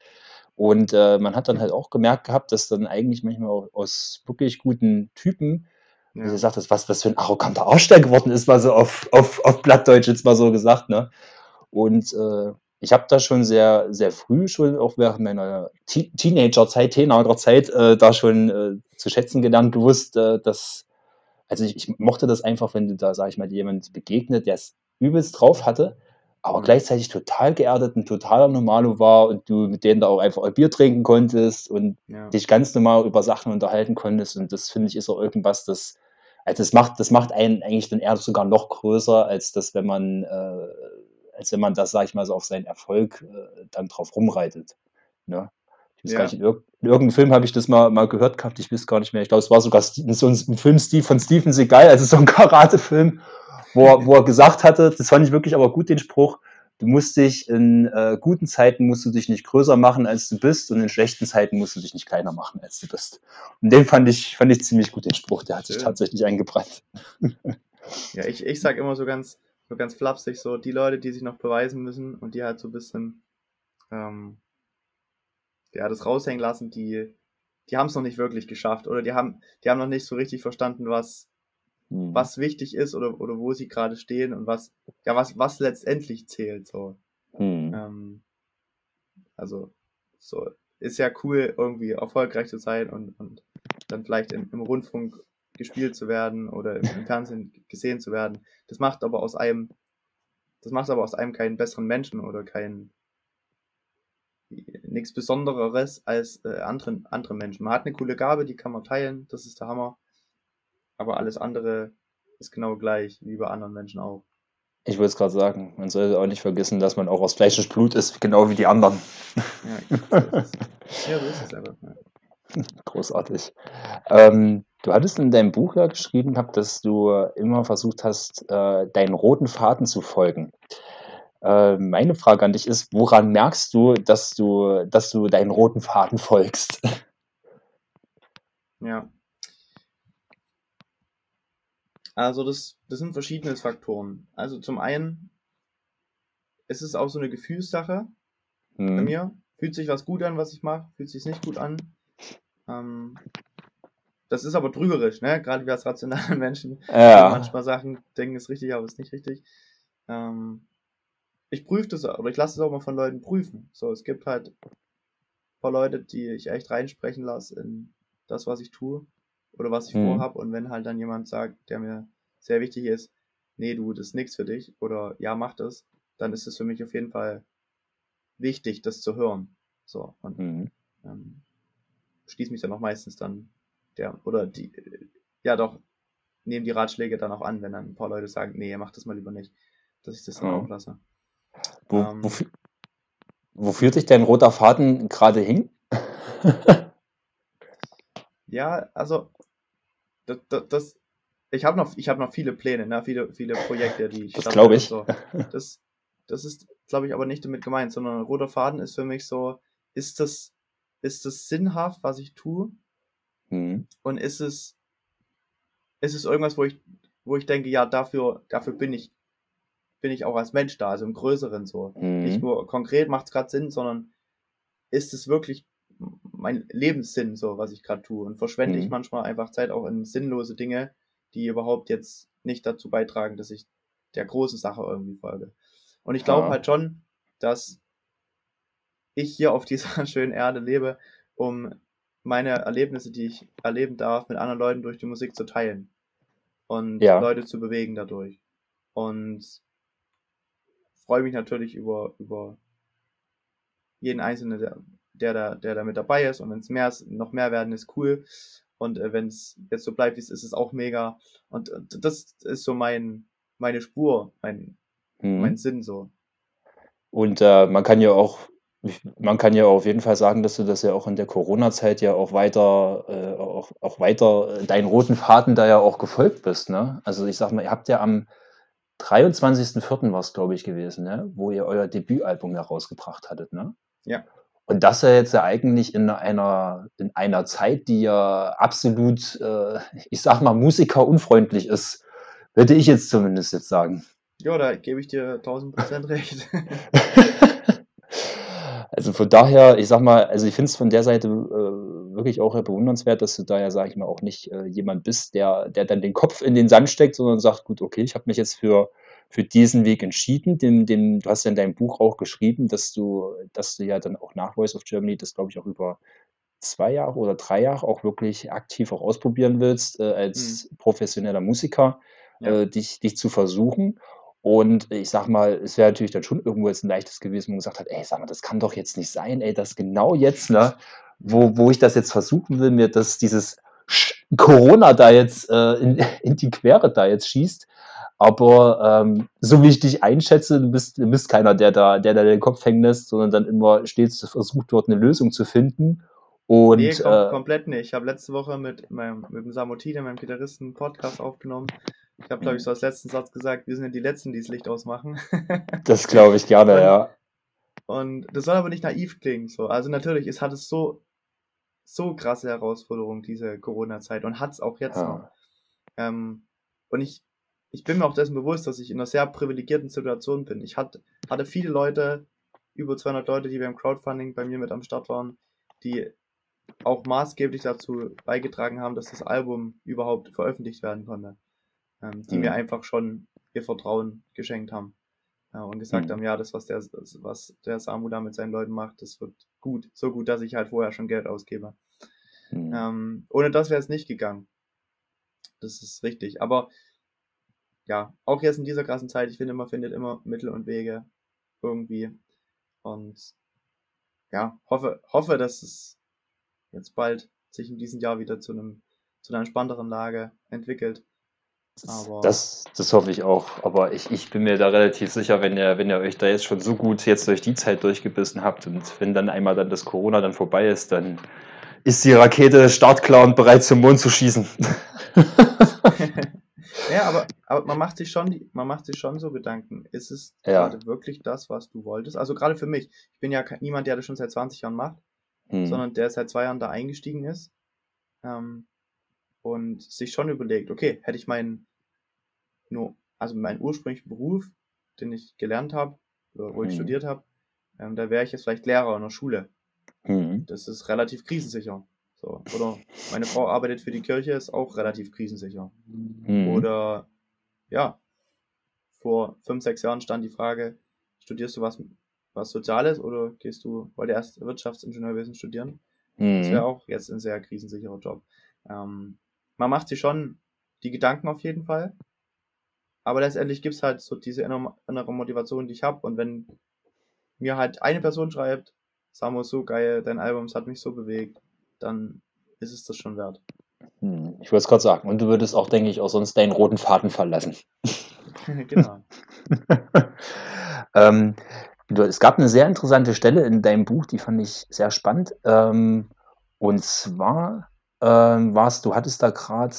Und äh, man hat dann halt auch gemerkt gehabt, dass dann eigentlich manchmal auch aus wirklich guten Typen, wie Ja. du sagtest, was das für ein arroganter Arsch der geworden ist, mal so auf, auf, auf Blattdeutsch jetzt mal so gesagt, ne? Und äh, ich habe da schon sehr, sehr früh schon, auch während meiner Te Teenagerzeit, Teenagerzeit, äh, da schon äh, zu schätzen gelernt, gewusst, äh, dass, also ich, ich mochte das einfach, wenn du da, sag ich mal, jemand begegnet, der es übelst drauf hatte, aber Mhm. gleichzeitig total geerdet, ein totaler Normalo war und du mit denen da auch einfach ein Bier trinken konntest und Ja. dich ganz normal über Sachen unterhalten konntest. Und das finde ich ist auch irgendwas, das, also das macht, das macht einen eigentlich dann eher sogar noch größer, als das, wenn man, äh, als wenn man das, sag ich mal, so auf seinen Erfolg äh, dann drauf rumreitet. Ne? Ja. nicht, in, irg in irgendeinem Film habe ich das mal, mal gehört gehabt, ich weiß gar nicht mehr. Ich glaube, es war sogar so ein, Film von Steven Seagal, also so ein [laughs] Karate-Film, wo, er- wo er gesagt hatte, das fand ich wirklich aber gut, den Spruch, du musst dich in äh, guten Zeiten musst du dich nicht größer machen, als du bist, und in schlechten Zeiten musst du dich nicht kleiner machen, als du bist. Und den fand ich, fand ich ziemlich gut, den Spruch, der hat sich Schön. tatsächlich eingebrannt. Ja, ich, ich sag immer so ganz, so ganz flapsig, so die Leute, die sich noch beweisen müssen und die halt so ein bisschen, ähm, ja, das raushängen lassen, die, die haben es noch nicht wirklich geschafft oder die haben, die haben noch nicht so richtig verstanden, was, Hm. was wichtig ist oder, oder wo sie gerade stehen und was, ja, was, was letztendlich zählt, so. Hm. Ähm, also, so, ist ja cool, irgendwie erfolgreich zu sein und, und dann vielleicht im, im Rundfunk gespielt zu werden oder im, im [laughs] Fernsehen gesehen zu werden. Das macht aber aus einem, das macht aber aus einem keinen besseren Menschen oder keinen nichts Besondereres als äh, andere, andere Menschen. Man hat eine coole Gabe, die kann man teilen, das ist der Hammer. Aber alles andere ist genau gleich, wie bei anderen Menschen auch. Ich wollte es gerade sagen, man sollte auch nicht vergessen, dass man auch aus Fleisch und Blut ist, genau wie die anderen. Ja, so ist es. Ja, so ist es einfach. Ja. [laughs] Großartig. Ähm, du hattest in deinem Buch ja geschrieben gehabt, dass du immer versucht hast, äh, deinen roten Faden zu folgen. Äh, meine Frage an dich ist, woran merkst du, dass du, dass du deinen roten Faden folgst? Ja. Also das, das sind verschiedene Faktoren. Also zum einen ist es auch so eine Gefühlssache bei Mhm. mir. Fühlt sich was gut an, was ich mache, fühlt sich nicht gut an. Ähm, das ist aber trügerisch, ne? Gerade wir als rationale [laughs] Menschen Ja. manchmal Sachen denken, ist richtig, aber ist nicht richtig. Ähm, ich prüfe das, oder ich lasse es auch mal von Leuten prüfen. So, es gibt halt ein paar Leute, die ich echt reinsprechen lasse in das, was ich tue oder was ich Mhm. vorhab. Und wenn halt dann jemand sagt, der mir sehr wichtig ist, nee, du, das ist nichts für dich oder ja, mach das, dann ist es für mich auf jeden Fall wichtig, das zu hören. So, und Mhm. ähm, schließe mich dann auch meistens dann der, oder die, ja doch, nehmen die Ratschläge dann auch an, wenn dann ein paar Leute sagen, nee, mach das mal lieber nicht, dass ich das dann Ja. auch lasse. Wo, Ähm. wo, wo führt dich dein roter Faden gerade hin? [laughs] Ja, also, das, das, ich habe noch, ich habe noch viele Pläne, ne? viele, viele Projekte, die ich Das starte glaub und ich. So. [laughs] Das, das ist, glaube ich, aber nicht damit gemeint, sondern roter Faden ist für mich so, ist das, ist das sinnhaft, was ich tue? Mhm. Und ist es, ist es irgendwas, wo ich, wo ich denke, ja, dafür, dafür bin ich, bin ich auch als Mensch da, also im Größeren so. Nicht Mhm. nur konkret macht es gerade Sinn, sondern ist es wirklich mein Lebenssinn, so was ich gerade tue? Und verschwende ich Mhm. manchmal einfach Zeit auch in sinnlose Dinge, die überhaupt jetzt nicht dazu beitragen, dass ich der großen Sache irgendwie folge. Und ich glaube Ja. halt schon, dass ich hier auf [laughs] dieser schönen Erde lebe, um meine Erlebnisse, die ich erleben darf, mit anderen Leuten durch die Musik zu teilen und Ja. Leute zu bewegen dadurch. Und freue mich natürlich über, über jeden Einzelnen, der, der, da, der da mit dabei ist. Und wenn es mehr ist, noch mehr werden, ist cool. Und äh, wenn es jetzt so bleibt, wie es ist, ist es auch mega. Und, und das ist so mein, meine Spur, mein, Mhm. mein Sinn so. Und äh, man kann ja auch, man kann ja auf jeden Fall sagen, dass du das ja auch in der Corona-Zeit ja auch weiter, äh, auch, auch weiter äh, deinen roten Faden da ja auch gefolgt bist, ne? Also ich sag mal, ihr habt ja am 23.04. war es, glaube ich, gewesen, ne? Wo ihr euer Debütalbum herausgebracht hattet, ne? Ja. Und das ja jetzt ja eigentlich in einer, in einer Zeit, die ja absolut, äh, ich sag mal, musikerunfreundlich ist, würde ich jetzt zumindest jetzt sagen. Ja, da gebe ich dir 1000 Prozent recht. [laughs] Also von daher, ich sag mal, also ich finde es von der Seite äh, wirklich auch bewundernswert, dass du da ja, sag ich mal, auch nicht äh, jemand bist, der, der dann den Kopf in den Sand steckt, sondern sagt, gut, okay, ich habe mich jetzt für, für diesen Weg entschieden. Den, den, du hast ja in deinem Buch auch geschrieben, dass du, dass du ja dann auch nach Voice of Germany das, glaube ich, auch über zwei Jahre oder drei Jahre auch wirklich aktiv auch ausprobieren willst, äh, als professioneller Musiker, Ja. äh, dich, dich zu versuchen. Und ich sag mal, es wäre natürlich dann schon irgendwo jetzt ein leichtes gewesen, wo man gesagt hat, ey, sag mal, das kann doch jetzt nicht sein, ey, das genau jetzt, ne, wo, wo ich das jetzt versuchen will, mir dass dieses Corona da jetzt äh, in, [laughs] in die Quere da jetzt schießt. Aber ähm, so wie ich dich einschätze, du bist, du bist keiner, der da, der da den Kopf hängen lässt, sondern dann immer stets versucht, dort eine Lösung zu finden. Und nee, kom äh, komplett nicht. Ich habe letzte Woche mit meinem, mit dem Samotine, meinem Gitarristen, einen Podcast aufgenommen. Ich habe, glaube ich, so als letzten Satz gesagt, wir sind ja die Letzten, die das Licht ausmachen. [laughs] das glaube ich gerne, Und- ja. Und das soll aber nicht naiv klingen. So. Also natürlich, es hat es so, so krasse Herausforderungen, diese Corona-Zeit, und hat es auch jetzt noch. ja. Ähm, und ich, ich bin mir auch dessen bewusst, dass ich in einer sehr privilegierten Situation bin. Ich hatte, hatte viele Leute, über 200 Leute, die beim Crowdfunding bei mir mit am Start waren, die auch maßgeblich dazu beigetragen haben, dass das Album überhaupt veröffentlicht werden konnte. Ähm, die Mhm. mir einfach schon ihr Vertrauen geschenkt haben. Ja, und gesagt Mhm. haben, ja, das, was der, das, was der Samu da mit seinen Leuten macht, das wird gut. So gut, dass ich halt vorher schon Geld ausgebe. Hm. Ähm, ohne das wäre es nicht gegangen. Das ist richtig. Aber ja, auch jetzt in dieser krassen Zeit, ich finde, man findet immer Mittel und Wege irgendwie. Und ja, hoffe, hoffe, dass es jetzt bald sich in diesem Jahr wieder zu einem zu einer entspannteren Lage entwickelt. Aber Das, das hoffe ich auch. Aber ich, ich bin mir da relativ sicher, wenn ihr, wenn ihr euch da jetzt schon so gut jetzt durch die Zeit durchgebissen habt und wenn dann einmal dann das Corona dann vorbei ist, dann ist die Rakete startklar und bereit zum Mond zu schießen. [laughs] ja, aber, aber man macht sich schon, man macht sich schon so Gedanken. Ist es Ja. gerade wirklich das, was du wolltest? Also gerade für mich. Ich bin ja niemand, der das schon seit 20 Jahren macht, Hm. sondern der seit zwei Jahren da eingestiegen ist. Ähm, und sich schon überlegt, okay, hätte ich meinen nur, also meinen ursprünglichen Beruf, den ich gelernt habe, oder wo ich Mhm. studiert habe, ähm, da wäre ich jetzt vielleicht Lehrer in der Schule. Mhm. Das ist relativ krisensicher. So. Oder meine Frau arbeitet für die Kirche, ist auch relativ krisensicher. Mhm. Oder ja, vor fünf, sechs Jahren stand die Frage, studierst du was, was Soziales oder gehst du, wollte erst Wirtschaftsingenieurwesen studieren? Das wäre Mhm. auch jetzt ein sehr krisensicherer Job. Ähm, man macht sich schon die Gedanken auf jeden Fall. Aber letztendlich gibt es halt so diese innere Motivation, die ich habe. Und wenn mir halt eine Person schreibt, Samu, so geil, dein Album es hat mich so bewegt, dann ist es das schon wert. Mhm. Ich wollte es gerade sagen. Und du würdest auch, denke ich, auch sonst deinen roten Faden verlassen. [laughs] [laughs] [laughs] genau. ähm, du, es gab eine sehr interessante Stelle in deinem Buch, die fand ich sehr spannend. Ähm, und zwar ähm, warst du, hattest da gerade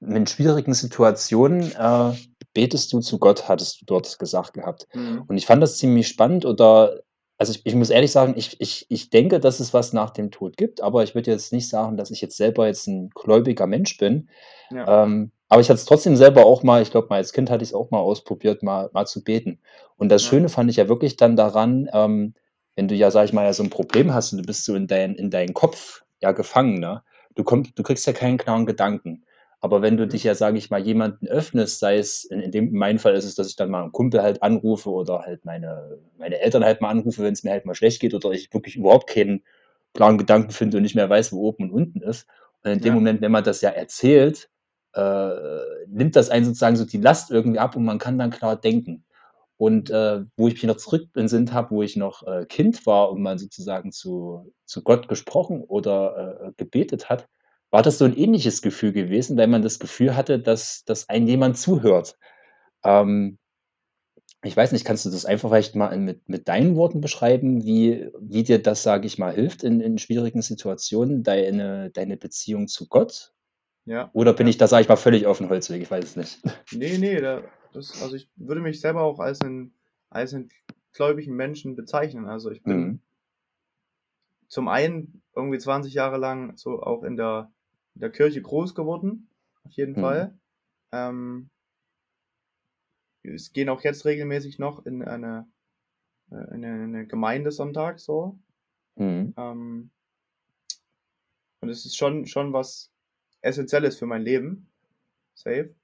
in schwierigen Situationen, äh, betest du zu Gott, hattest du dort gesagt gehabt. Mhm. Und ich fand das ziemlich spannend oder, also ich, ich muss ehrlich sagen, ich, ich, ich denke, dass es was nach dem Tod gibt, aber ich würde jetzt nicht sagen, dass ich jetzt selber jetzt ein gläubiger Mensch bin. Ja. Ähm, aber ich hatte es trotzdem selber auch mal, ich glaube mal als Kind hatte ich es auch mal ausprobiert, mal, mal zu beten. Und das Ja. Schöne fand ich ja wirklich dann daran, ähm, wenn du ja, sag ich mal, ja so ein Problem hast und du bist so in, dein, in deinen Kopf ja gefangen, ne? Du, kommst, du kriegst ja keinen klaren Gedanken. Aber wenn du Mhm. dich ja, sage ich mal, jemanden öffnest, sei es, in, in dem in meinem Fall ist es, dass ich dann mal einen Kumpel halt anrufe oder halt meine, meine Eltern halt mal anrufe, wenn es mir halt mal schlecht geht oder ich wirklich überhaupt keinen klaren Gedanken finde und nicht mehr weiß, wo oben und unten ist. Und in dem Ja. Moment, wenn man das ja erzählt, äh, nimmt das einen sozusagen so die Last irgendwie ab und man kann dann klar denken. Und äh, wo ich mich noch zurück in Sinn habe, wo ich noch äh, Kind war und man sozusagen zu, zu Gott gesprochen oder äh, gebetet hat, war das so ein ähnliches Gefühl gewesen, weil man das Gefühl hatte, dass, dass einem jemand zuhört. Ähm, ich weiß nicht, kannst du das einfach vielleicht mal mit, mit deinen Worten beschreiben, wie, wie dir das, sage ich mal, hilft in, in schwierigen Situationen, deine, deine Beziehung zu Gott? Ja. Oder bin Ja. ich da, sage ich mal, völlig auf dem Holzweg? Ich weiß es nicht. Nee, nee, da, das, also ich würde mich selber auch als einen, als einen gläubigen Menschen bezeichnen. Also ich bin Mhm. zum einen irgendwie 20 Jahre lang so auch in der, in der Kirche groß geworden, auf jeden Mhm. Fall. Ähm, es gehen auch jetzt regelmäßig noch in eine, äh, in eine, in eine Gemeinde Sonntag so. Mhm. Ähm, und es ist schon, schon was Essentielles für mein Leben. Safe.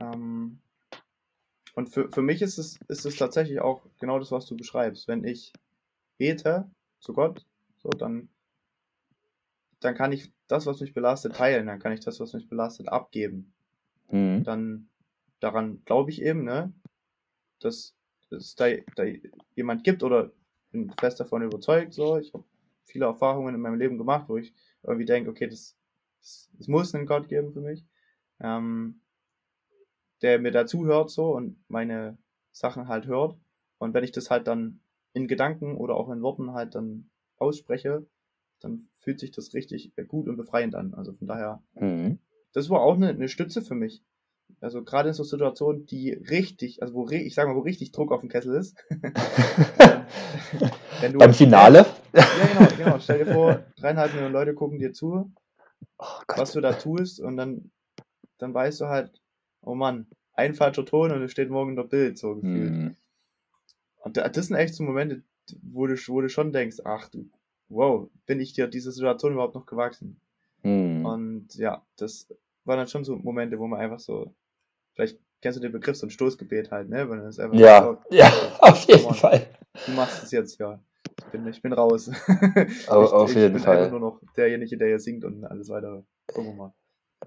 Ähm, und für, für mich ist es, ist es tatsächlich auch genau das, was du beschreibst. Wenn ich bete zu Gott, so dann, dann kann ich das, was mich belastet, teilen. Dann kann ich das, was mich belastet, abgeben. Mhm. Dann daran glaube ich eben, ne, dass es da, da jemand gibt oder bin fest davon überzeugt. So, ich habe viele Erfahrungen in meinem Leben gemacht, wo ich irgendwie denke, okay, das, das, es muss einen Gott geben für mich, ähm, der mir dazu hört so und meine Sachen halt hört. Und wenn ich das halt dann in Gedanken oder auch in Worten halt dann ausspreche, dann fühlt sich das richtig gut und befreiend an. Also von daher, Mhm. das war auch eine, eine Stütze für mich. Also gerade in so Situationen, die richtig, also wo ich sage mal, wo richtig Druck auf dem Kessel ist. [laughs] Du- Beim Finale? Ja, genau, genau. Stell dir vor, dreieinhalb Millionen Leute gucken dir zu, Oh was du da tust, und dann, dann weißt du halt, oh Mann, ein falscher Ton und es steht morgen in der Bild, so gefühlt. Mhm. Und da- das sind echt so Momente, wo du, wo du schon denkst, ach du, wow, bin ich dir dieser Situation überhaupt noch gewachsen? Mhm. Und ja, das waren dann schon so Momente, wo man einfach so, vielleicht kennst du den Begriff, so ein Stoßgebet halt, ne? Wenn es einfach Ja, so, ja, [laughs] auf jeden on. Fall. du machst es jetzt, ja. Ich bin, ich bin raus. [laughs] Au- ich, auf ich jeden bin Fall. einfach nur noch derjenige, der hier singt und alles weitere. Gucken wir mal.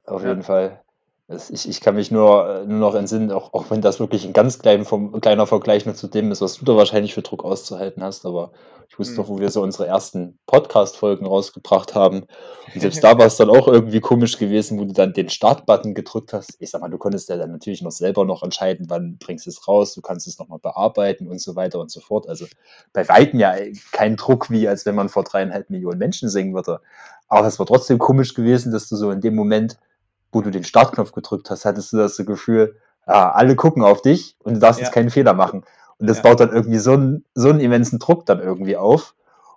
Auf Ja. jeden Fall. Ich, ich kann mich nur, äh, nur noch entsinnen, auch, auch wenn das wirklich ein ganz klein, vom, kleiner Vergleich nur zu dem ist, was du da wahrscheinlich für Druck auszuhalten hast. Aber ich wusste Mhm. noch, wo wir so unsere ersten Podcast-Folgen rausgebracht haben. Und selbst [laughs] da war es dann auch irgendwie komisch gewesen, wo du dann den Start-Button gedrückt hast. Ich sag mal, du konntest ja dann natürlich noch selber noch entscheiden, wann bringst du es raus, du kannst es nochmal bearbeiten und so weiter und so fort. Also bei Weitem ja kein Druck, wie als wenn man vor dreieinhalb Millionen Menschen singen würde. Aber es war trotzdem komisch gewesen, dass du so in dem Moment, wo du den Startknopf gedrückt hast, hattest du das Gefühl, ah, alle gucken auf dich und du darfst Ja. jetzt keinen Fehler machen. Und das Ja. baut dann irgendwie so einen, so einen immensen Druck dann irgendwie auf.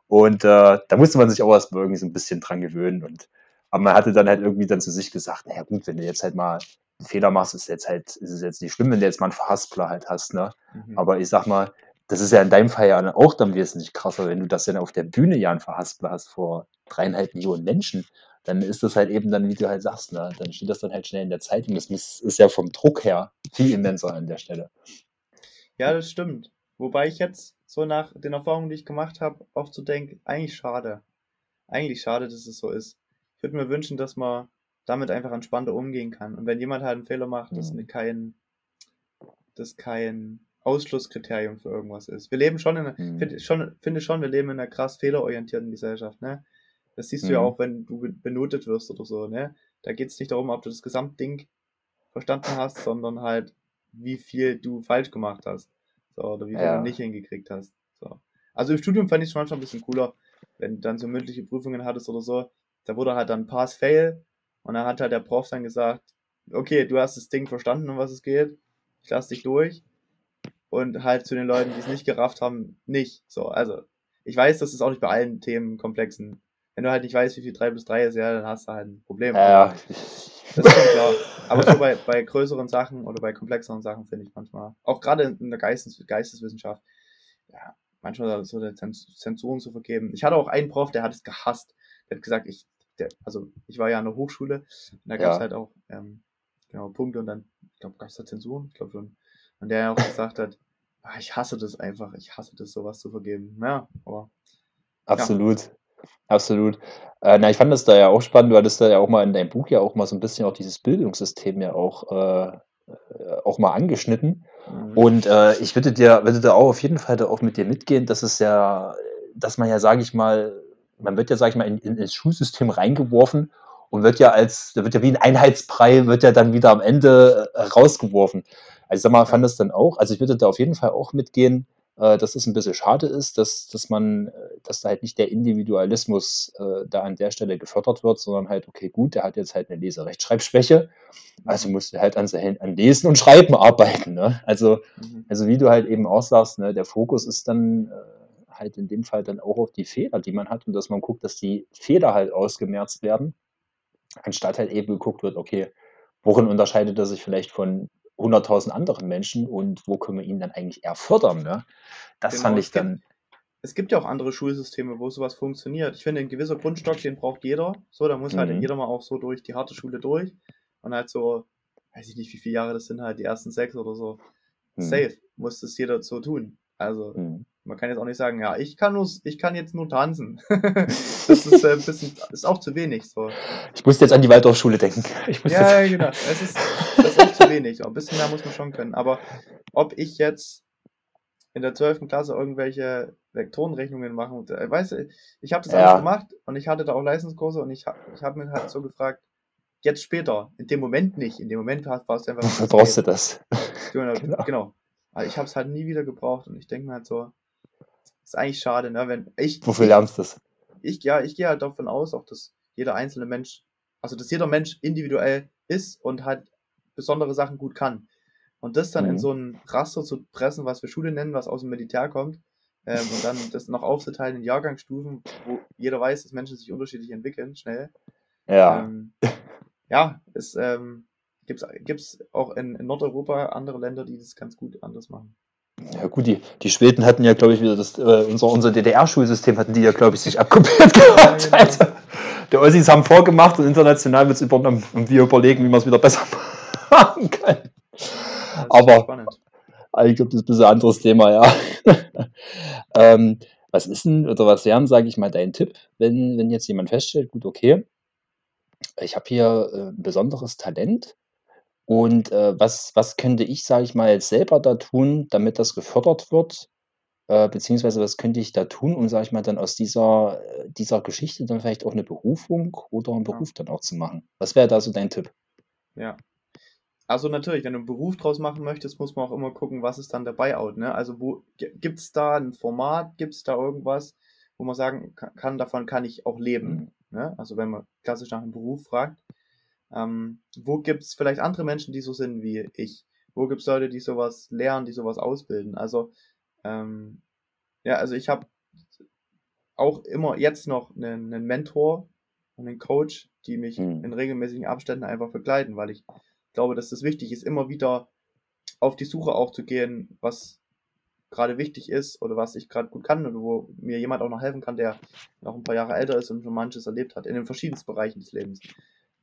Und äh, da musste man sich auch erstmal irgendwie so ein bisschen dran gewöhnen. Und Aber man hatte dann halt irgendwie dann zu sich gesagt, naja gut, wenn du jetzt halt mal einen Fehler machst, ist jetzt halt, ist es jetzt nicht schlimm, wenn du jetzt mal einen Verhaspler halt hast, ne? Mhm. Aber ich sag mal, das ist ja in deinem Fall ja auch dann wesentlich krasser, wenn du das dann auf der Bühne ja einen Verhaspler hast vor dreieinhalb Millionen Menschen, dann ist das halt eben dann, wie du halt sagst, ne? dann steht das dann halt schnell in der Zeitung. Das ist ja vom Druck her viel immenser an der Stelle. Ja, das stimmt. Wobei ich jetzt so nach den Erfahrungen, die ich gemacht habe, oft so denke, eigentlich schade. Eigentlich schade, dass es so ist. Ich würde mir wünschen, dass man damit einfach entspannter umgehen kann. Und wenn jemand halt einen Fehler macht, dass mhm. kein, das kein Ausschlusskriterium für irgendwas ist. Wir leben schon in einer, mhm. finde schon, finde schon, wir leben in einer krass fehlerorientierten Gesellschaft, ne? Das siehst mhm. du ja mhm. auch, wenn du benotet wirst oder so, ne? Da geht es nicht darum, ob du das Gesamtding verstanden hast, sondern halt, wie viel du falsch gemacht hast. So, oder wie viel ja. du nicht hingekriegt hast. So. Also im Studium fand ich es manchmal ein bisschen cooler, wenn du dann so mündliche Prüfungen hattest oder so. Da wurde halt dann Pass-Fail und dann hat halt der Prof dann gesagt, okay, du hast das Ding verstanden, um was es geht. Ich lasse dich durch und halt zu den Leuten, die es nicht gerafft haben, nicht. So, also ich weiß, das ist auch nicht bei allen Themenkomplexen. Wenn du halt nicht weißt, wie viel 3 plus 3 ist, ja, dann hast du halt ein Problem. Ja. Das ist schon klar. Aber so bei, bei größeren Sachen oder bei komplexeren Sachen finde ich manchmal, auch gerade in der Geistes Geisteswissenschaft, ja, manchmal so der Zensuren zu vergeben. Ich hatte auch einen Prof, der hat es gehasst. Der hat gesagt, ich, der, also ich war ja an der Hochschule und da gab es ja. halt auch ähm, genau Punkte und dann, ich glaube, gab es da Zensuren, ich glaube schon. Und der auch gesagt hat, ach, ich hasse das einfach, ich hasse das, sowas zu vergeben. Ja, aber. Absolut. Ja. Absolut. Äh, na, ich fand das da ja auch spannend. Du hattest da ja auch mal in deinem Buch ja auch mal so ein bisschen auch dieses Bildungssystem ja auch, äh, äh auch mal angeschnitten. Mhm. Und äh, ich würde dir, würde da auch auf jeden Fall da auch mit dir mitgehen, dass es ja, dass man ja, sage ich mal, man wird ja, sage ich mal, in, in, ins Schulsystem reingeworfen und wird ja als, da wird ja wie ein Einheitsbrei, wird ja dann wieder am Ende äh, rausgeworfen. Also ich sag mal, fand das dann auch, also ich würde da auf jeden Fall auch mitgehen, äh, dass es ein bisschen schade ist, dass, dass man, äh, dass da halt nicht der Individualismus äh, da an der Stelle gefördert wird, sondern halt, okay, gut, der hat jetzt halt eine Leserechtschreibschwäche, also mhm. muss er halt an, an Lesen und Schreiben arbeiten. Ne? Also, mhm. also wie du halt eben auch sagst, ne, der Fokus ist dann äh, halt in dem Fall dann auch auf die Fehler, die man hat und dass man guckt, dass die Fehler halt ausgemerzt werden, anstatt halt eben geguckt wird, okay, worin unterscheidet er sich vielleicht von 100.000 anderen Menschen und wo können wir ihn dann eigentlich eher fördern? Ne? Das genau, fand ich dann. es gibt ja auch andere Schulsysteme, wo sowas funktioniert. Ich finde, ein gewisser Grundstock, den braucht jeder. So, da muss halt mhm. halt jeder mal auch so durch die harte Schule durch. Und halt so, weiß ich nicht, wie viele Jahre das sind, halt die ersten sechs oder so. Mhm. Safe muss das jeder so tun. Also, mhm. man kann jetzt auch nicht sagen, ja, ich kann nur, ich kann jetzt nur tanzen. [laughs] das ist äh, ein bisschen, ist auch zu wenig. So. Ich muss jetzt an die Waldorfschule denken. ja, genau. Es ist, das ist wenig. Ein bisschen mehr muss man schon können. Aber ob ich jetzt in der 12. Klasse irgendwelche Vektorenrechnungen machen, äh, weißt du, ich habe das ja. alles gemacht und ich hatte da auch Leistungskurse und ich, ich habe mir halt so gefragt, jetzt später, in dem Moment nicht, in dem Moment [laughs] brauchst du einfach. brauchst du das. [laughs] Genau. genau. Aber ich habe es halt nie wieder gebraucht und ich denke mir halt so, ist eigentlich schade, ne? Wenn ich. Wofür lernst du das? Ich, ja, ich gehe halt davon aus, auch dass jeder einzelne Mensch, also dass jeder Mensch individuell ist und halt besondere Sachen gut kann. Und das dann mhm. in so ein Raster zu pressen, was wir Schule nennen, was aus dem Militär kommt, ähm, und dann das noch aufzuteilen in Jahrgangsstufen, wo jeder weiß, dass Menschen sich unterschiedlich entwickeln, schnell. Ja. Ähm, ja, ist, ähm, gibt es auch in, in, Nordeuropa andere Länder, die das ganz gut anders machen. Ja gut, die, die Schweden hatten ja, glaube ich, wieder das, äh, unser, unser DDR-Schulsystem hatten die ja, glaube ich, sich abkopiert gehabt. Ja, genau. die Ossis haben vorgemacht und international wird es übernommen und wir überlegen, wie man es wieder besser machen kann. Aber ich glaube, das ist ein bisschen ein anderes Thema, ja. [laughs] ähm, was ist denn, oder was wären, sage ich mal, dein Tipp, wenn, wenn jetzt jemand feststellt, gut, okay, ich habe hier äh, ein besonderes Talent, und, äh, was was könnte ich, sage ich mal, jetzt selber da tun, damit das gefördert wird? Äh, beziehungsweise was könnte ich da tun, um, sage ich mal, dann aus dieser äh, dieser Geschichte dann vielleicht auch eine Berufung oder einen Ja. Beruf dann auch zu machen? Was wäre da so dein Tipp? Ja. Also natürlich, wenn du einen Beruf draus machen möchtest, muss man auch immer gucken, was ist dann der Buyout, ne? Also wo gibt es da ein Format, gibt es da irgendwas, wo man sagen kann, davon kann ich auch leben, Mhm. ne? Also wenn man klassisch nach einem Beruf fragt. Ähm, wo gibt es vielleicht andere Menschen, die so sind wie ich? Wo gibt es Leute, die sowas lernen, die sowas ausbilden? Also, ähm, ja, also ich habe auch immer jetzt noch einen, einen Mentor und einen Coach, die mich mhm. in regelmäßigen Abständen einfach begleiten, weil ich glaube, dass das wichtig ist, immer wieder auf die Suche auch zu gehen, was gerade wichtig ist oder was ich gerade gut kann oder wo mir jemand auch noch helfen kann, der noch ein paar Jahre älter ist und schon manches erlebt hat, in den verschiedensten Bereichen des Lebens.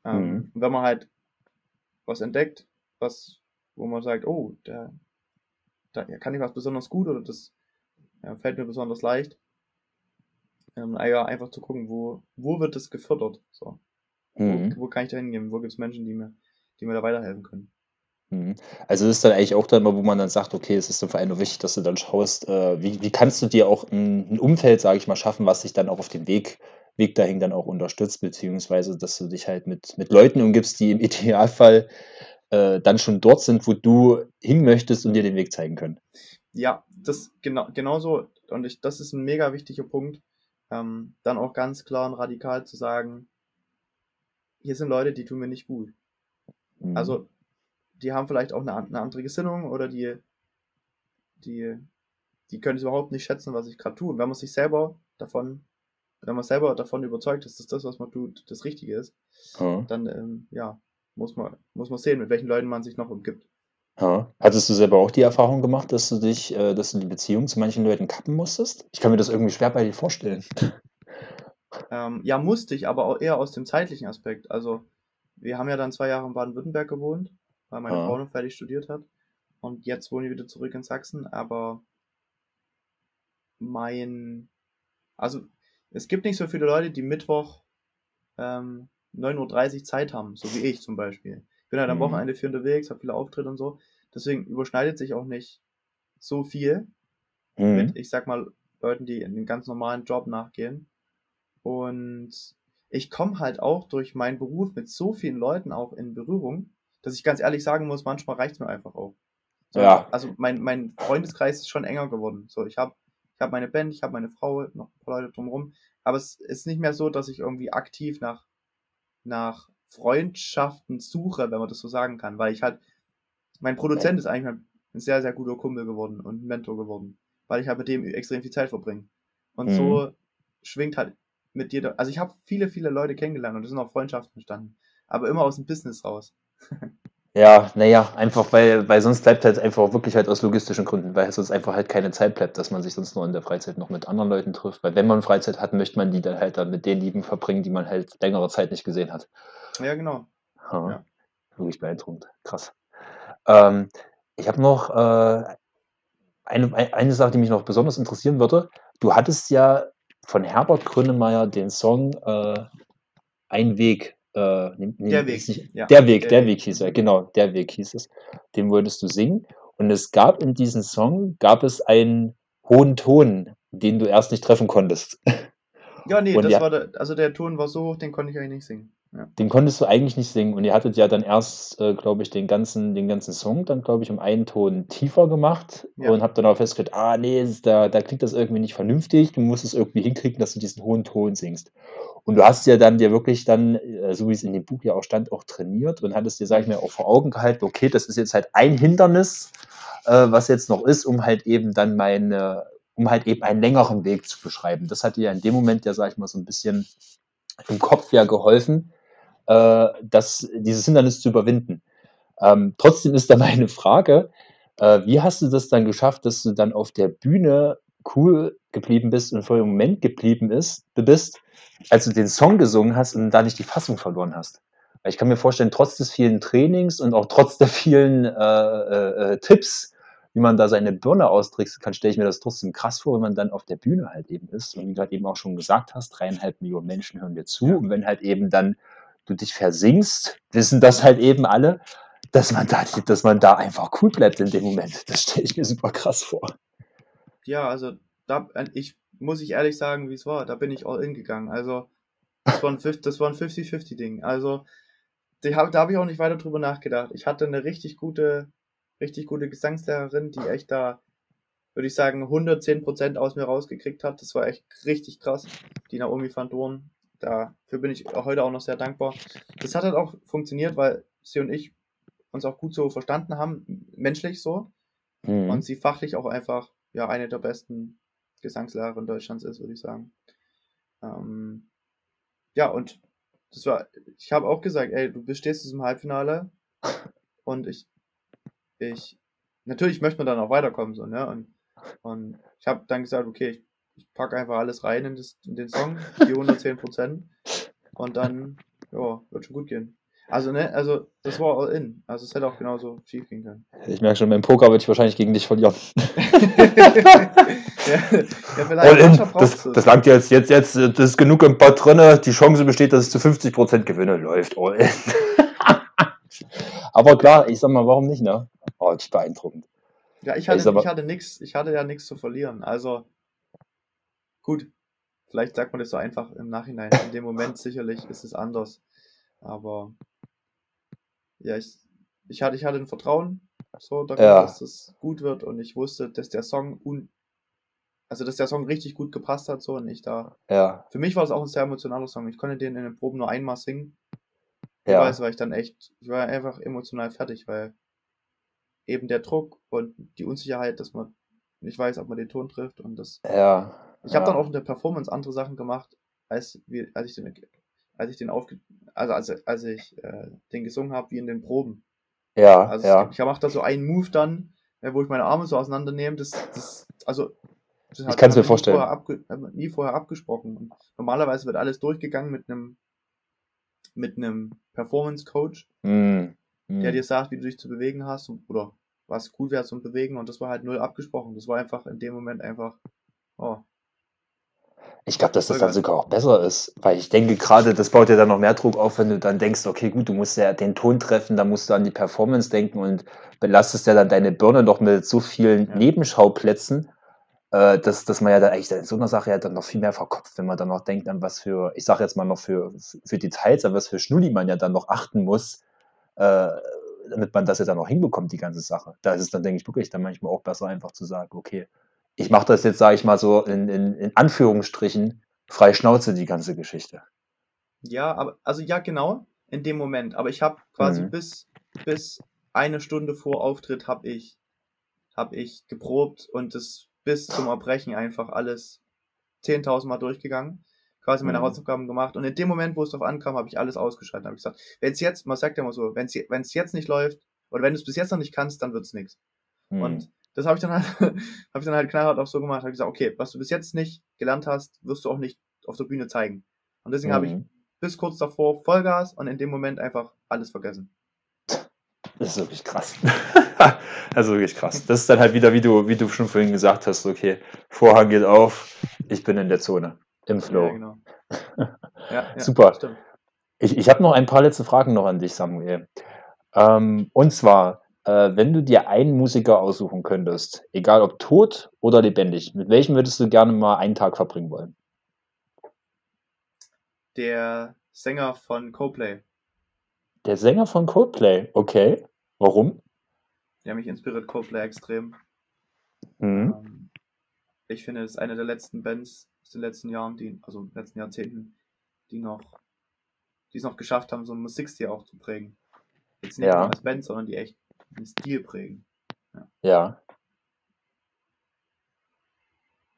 Ähm, mhm. wenn man halt was entdeckt, was, wo man sagt, oh, da, da kann ich was besonders gut oder das ja, fällt mir besonders leicht, ähm, einfach zu gucken, wo, wo wird das gefördert? So. Mhm. Wo, wo, kann ich da hingehen? Wo gibt es Menschen, die mir, die mir da weiterhelfen können? Mhm. Also das ist dann eigentlich auch dann mal, wo man dann sagt, okay, es ist im Verein nur wichtig, dass du dann schaust, äh, wie, wie kannst du dir auch ein, ein Umfeld, sage ich mal, schaffen, was dich dann auch auf dem Weg, Weg dahin dann auch unterstützt, beziehungsweise dass du dich halt mit, mit Leuten umgibst, die im [laughs] Idealfall äh, dann schon dort sind, wo du hin möchtest und dir den Weg zeigen können. Ja, das genau, genau so. Und ich, das ist ein mega wichtiger Punkt. Ähm, dann auch ganz klar und radikal zu sagen, hier sind Leute, die tun mir nicht gut. Mhm. Also, die haben vielleicht auch eine, eine, andere Gesinnung oder die, die, die können es überhaupt nicht schätzen, was ich gerade tue. Und wenn man sich selber davon, wenn man selber davon überzeugt ist, dass das, was man tut, das Richtige ist, mhm. dann, ähm, ja, muss man, muss man sehen, mit welchen Leuten man sich noch umgibt. Ja. Hattest du selber auch die Erfahrung gemacht, dass du dich äh, dass du die Beziehung zu manchen Leuten kappen musstest? Ich kann mir das irgendwie schwer bei dir vorstellen. Ähm, ja, musste ich, aber auch eher aus dem zeitlichen Aspekt. Also, wir haben ja dann zwei Jahre in Baden-Württemberg gewohnt, weil meine Ah. Frau noch fertig studiert hat. Und jetzt wohne ich wieder zurück in Sachsen, aber mein, also, es gibt nicht so viele Leute, die Mittwoch ähm, 9.30 Uhr Zeit haben, so wie ich zum Beispiel. Ich bin halt am mhm. Wochenende viel unterwegs, habe viele Auftritte und so. Deswegen überschneidet sich auch nicht so viel mhm. mit, ich sag mal, Leuten, die in den ganz normalen Job nachgehen. Und ich komme halt auch durch meinen Beruf mit so vielen Leuten auch in Berührung, dass ich ganz ehrlich sagen muss, manchmal reicht es mir einfach auch. So, ja. Also mein, mein Freundeskreis ist schon enger geworden. So, ich habe ich hab meine Band, ich habe meine Frau, noch ein paar Leute drumherum. Aber es ist nicht mehr so, dass ich irgendwie aktiv nach, nach Freundschaften suche, wenn man das so sagen kann, weil ich halt, mein Produzent ist eigentlich ein sehr, sehr guter Kumpel geworden und ein Mentor geworden, weil ich halt mit dem extrem viel Zeit verbringe. Und mhm. so schwingt halt mit dir, also ich habe viele, viele Leute kennengelernt und es sind auch Freundschaften entstanden, aber immer aus dem Business raus. [laughs] Ja, naja, einfach weil, weil sonst bleibt halt einfach wirklich halt aus logistischen Gründen, weil sonst einfach halt keine Zeit bleibt, dass man sich sonst nur in der Freizeit noch mit anderen Leuten trifft. Weil wenn man Freizeit hat, möchte man die dann halt dann mit den Lieben verbringen, die man halt längere Zeit nicht gesehen hat. Ja, genau. Ja, ja. Wirklich beeindruckend. Krass. Ähm, ich habe noch äh, eine, eine Sache, die mich noch besonders interessieren würde. Du hattest ja von Herbert Grönemeyer den Song äh, Ein Weg. Äh, nee, der Weg. Nicht, ja. Der Weg, der, der Weg hieß er, genau, der Weg hieß es. Den wolltest du singen. Und es gab in diesem Song, gab es einen hohen Ton, den du erst nicht treffen konntest. Ja, nee, Und das ja, war der, also der Ton war so hoch, den konnte ich eigentlich nicht singen. Ja. Den konntest du eigentlich nicht singen und ihr hattet ja dann erst, äh, glaube ich, den ganzen den ganzen Song dann, glaube ich, um einen Ton tiefer gemacht Ja. und habt dann auch festgestellt: „Ah nee, da da klingt das irgendwie nicht vernünftig. Du musst es irgendwie hinkriegen, dass du diesen hohen Ton singst.“ Und du hast ja dann dir wirklich dann, äh, so wie es in dem Buch ja auch stand, auch trainiert und hattest dir, sage ich mal, auch vor Augen gehalten: „Okay, das ist jetzt halt ein Hindernis, äh, was jetzt noch ist, um halt eben dann meine um halt eben einen längeren Weg zu beschreiben.“ Das hat dir ja in dem Moment ja, sage ich mal, so ein bisschen im Kopf ja geholfen, äh, das, dieses Hindernis zu überwinden. Ähm, trotzdem ist da meine Frage, äh, wie hast du das dann geschafft, dass du dann auf der Bühne cool geblieben bist und vor dem Moment geblieben ist, bist, als du den Song gesungen hast und da nicht die Fassung verloren hast? Weil ich kann mir vorstellen, trotz des vielen Trainings und auch trotz der vielen äh, äh, äh Tipps, wie man da seine Birne austricksen kann, stelle ich mir das trotzdem krass vor, wenn man dann auf der Bühne halt eben ist. Und wie du halt eben auch schon gesagt hast, dreieinhalb Millionen Menschen hören dir zu. Und wenn halt eben dann du dich versinkst, wissen das halt eben alle, dass man da, dass man da einfach cool bleibt in dem Moment. Das stelle ich mir super krass vor. Ja, also da, ich muss ich ehrlich sagen, wie es war. Da bin ich all in gegangen. Also das war ein 50-50-Ding. Also hab, da habe ich auch nicht weiter drüber nachgedacht. Ich hatte eine richtig gute, richtig gute Gesangslehrerin, die echt da, würde ich sagen, 110% aus mir rausgekriegt hat. Das war echt richtig krass. Die Naomi van Dorn, Dafür bin ich heute auch noch sehr dankbar. Das hat halt auch funktioniert, weil sie und ich uns auch gut so verstanden haben, menschlich so. Mhm. Und sie fachlich auch einfach ja eine der besten Gesangslehrerinnen Deutschlands ist, würde ich sagen. Ähm, ja, und das war, ich habe auch gesagt, ey, du bestehst diesem Halbfinale und ich, ich, natürlich möchte man dann auch weiterkommen, so, ne? Und, und ich habe dann gesagt, okay, ich, ich packe einfach alles rein in, das, in den Song, die 110 Prozent und dann, ja, wird schon gut gehen. Also, ne, also das war all in. Also es hätte auch genauso schief gehen können. Ich merke schon, beim Poker würde ich wahrscheinlich gegen dich verlieren. [laughs] ja, ja, all in. Das, das langt jetzt, jetzt, jetzt, das ist genug im Bad drinne. Die Chance besteht, dass es zu 50% Gewinne läuft. All in. [laughs] Aber klar, ich sag mal, warum nicht, ne? Oh, das ist beeindruckend. Ja, ich hatte, ich, ich hatte nix, ich hatte ja nichts zu verlieren. Also, gut. Vielleicht sagt man das so einfach im Nachhinein. In dem Moment sicherlich ist es anders. Aber ja, ich, ich, hatte, ich hatte ein Vertrauen, so, daran, ja. dass es gut wird und ich wusste, dass der Song un, also dass der Song richtig gut gepasst hat, so und ich da. Ja. Für mich war es auch ein sehr emotionaler Song. Ich konnte den in den Proben nur einmal singen. Ja. Ich weiß, weil ich dann echt, ich war einfach emotional fertig, weil eben der Druck und die Unsicherheit, dass man nicht weiß, ob man den Ton trifft und das. Ja. Ich habe dann auch in der Performance andere Sachen gemacht, als, wie, als ich den als ich den aufge also als, als ich äh, den gesungen habe, wie in den Proben. Ja, also ja. Ich, mache da so einen Move dann, äh, wo ich meine Arme so auseinandernehme. Das, das, also das ich kann es mir vorstellen. Vorher abge, nie vorher abgesprochen. Und normalerweise wird alles durchgegangen mit einem mit einem Performance Coach, mm, mm. der dir sagt, wie du dich zu bewegen hast oder was cool wäre zum Bewegen. Und das war halt null abgesprochen. Das war einfach in dem Moment einfach, oh, ich glaube, dass das dann sogar auch besser ist, weil ich denke gerade, das baut ja dann noch mehr Druck auf, wenn du dann denkst, okay, gut, du musst ja den Ton treffen, da musst du an die Performance denken und belastest ja dann deine Birne noch mit so vielen Ja. Nebenschauplätzen, äh, dass, dass man ja dann eigentlich in so einer Sache ja dann noch viel mehr verkopft, wenn man dann noch denkt, an was für, ich sage jetzt mal noch für, für Details, an was für Schnulli man ja dann noch achten muss, äh, damit man das ja dann noch hinbekommt, die ganze Sache. Da ist es dann, denke ich, wirklich dann manchmal auch besser, einfach zu sagen, okay, ich mache das jetzt, sage ich mal so, in, in, in Anführungsstrichen, frei Schnauze, die ganze Geschichte. Ja, aber also ja, genau, in dem Moment. Aber ich habe quasi Mhm. bis, bis eine Stunde vor Auftritt habe ich, hab ich geprobt und das bis zum Erbrechen einfach alles 10.000 Mal durchgegangen. Quasi meine Mhm. Hausaufgaben gemacht. Und in dem Moment, wo es drauf ankam, habe ich alles ausgeschaltet. Habe ich gesagt, wenn es jetzt, man sagt ja immer so, wenn es jetzt nicht läuft, oder wenn du es bis jetzt noch nicht kannst, dann wird's nichts. Mhm. Und das habe ich dann halt, [laughs] habe ich dann halt knallhart auch so gemacht. Habe gesagt, okay, was du bis jetzt nicht gelernt hast, wirst du auch nicht auf der Bühne zeigen. Und deswegen habe ich Mhm. bis kurz davor Vollgas und in dem Moment einfach alles vergessen. Das ist wirklich krass. [laughs] das ist wirklich krass. Das ist dann halt wieder, wie du, wie du schon vorhin gesagt hast, okay, Vorhang geht auf, ich bin in der Zone, im Flow. Ja, genau. [laughs] Ja, ja, Super. Stimmt. Ich, ich habe noch ein paar letzte Fragen noch an dich, Samuel. Ähm, und zwar, wenn du dir einen Musiker aussuchen könntest, egal ob tot oder lebendig, mit welchem würdest du gerne mal einen Tag verbringen wollen? Der Sänger von Coldplay, Der Sänger von Coldplay, okay. Warum? der mich inspiriert, Coldplay extrem. Mhm. Ähm, ich finde, es ist eine der letzten Bands aus den letzten Jahren, die, also in den letzten Jahrzehnten, die noch, die es noch geschafft haben, so einen Musikstil auch zu prägen. Jetzt nicht Ja. nur als Band, sondern die echt einen Stil prägen. Ja.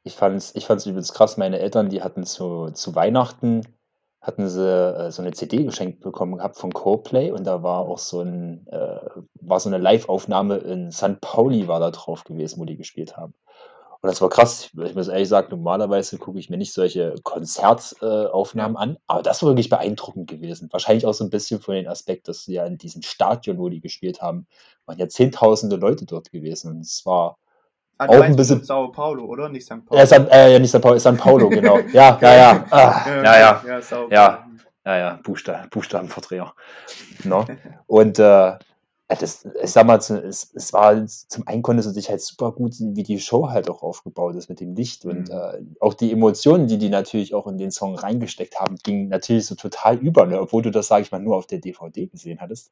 Ich fand's, ich fand's übelst krass. Meine Eltern, die hatten zu, zu Weihnachten, hatten sie äh, so eine CD geschenkt bekommen gehabt von Coldplay und da war auch so ein, äh, war so eine Live-Aufnahme in St. Pauli war da drauf gewesen, wo die gespielt haben. Und das war krass. Ich muss ehrlich sagen, normalerweise gucke ich mir nicht solche Konzertaufnahmen äh, an, aber das war wirklich beeindruckend gewesen. Wahrscheinlich auch so ein bisschen von dem Aspekt, dass sie ja in diesem Stadion, wo die gespielt haben, waren ja zehntausende Leute dort gewesen. Und es war Ah, Auch ein bisschen- Sao Paulo, oder? Nicht St. Paulo. Ja, San, äh, ja, nicht San Paulo, San Paulo, [laughs] genau. Ja, ja, ja. Ah, ja, ja. Ja, Sao Paulo. Ja. Ja, ja, Buchstaben, Buchstabenverdreher. No? Und äh, das, ich sag mal, es, es war zum einen konnte es sich halt super gut, wie die Show halt auch aufgebaut ist mit dem Licht und Mhm. äh, auch die Emotionen, die die natürlich auch in den Song reingesteckt haben, gingen natürlich so total über, ne? obwohl du das, sage ich mal, nur auf der DVD gesehen hattest.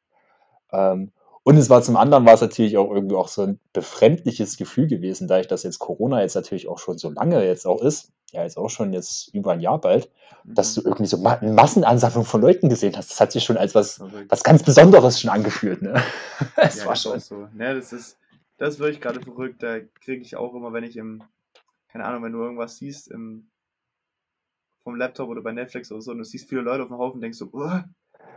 Ähm, und es war zum anderen war es natürlich auch irgendwie auch so ein befremdliches Gefühl gewesen, da ich das jetzt Corona jetzt natürlich auch schon so lange jetzt auch ist, ja jetzt auch schon jetzt über ein Jahr bald, dass du Mhm. irgendwie so eine Massenansammlung von Leuten gesehen hast. Das hat sich schon als was, was ganz Besonderes schon angefühlt. Ne? [laughs] Es ja, war schon. so. Ne, das ist, das ist wirklich gerade verrückt. Da kriege ich auch immer, wenn ich im, keine Ahnung, wenn du irgendwas siehst im vom Laptop oder bei Netflix oder so und du siehst viele Leute auf dem Haufen und denkst so, oh,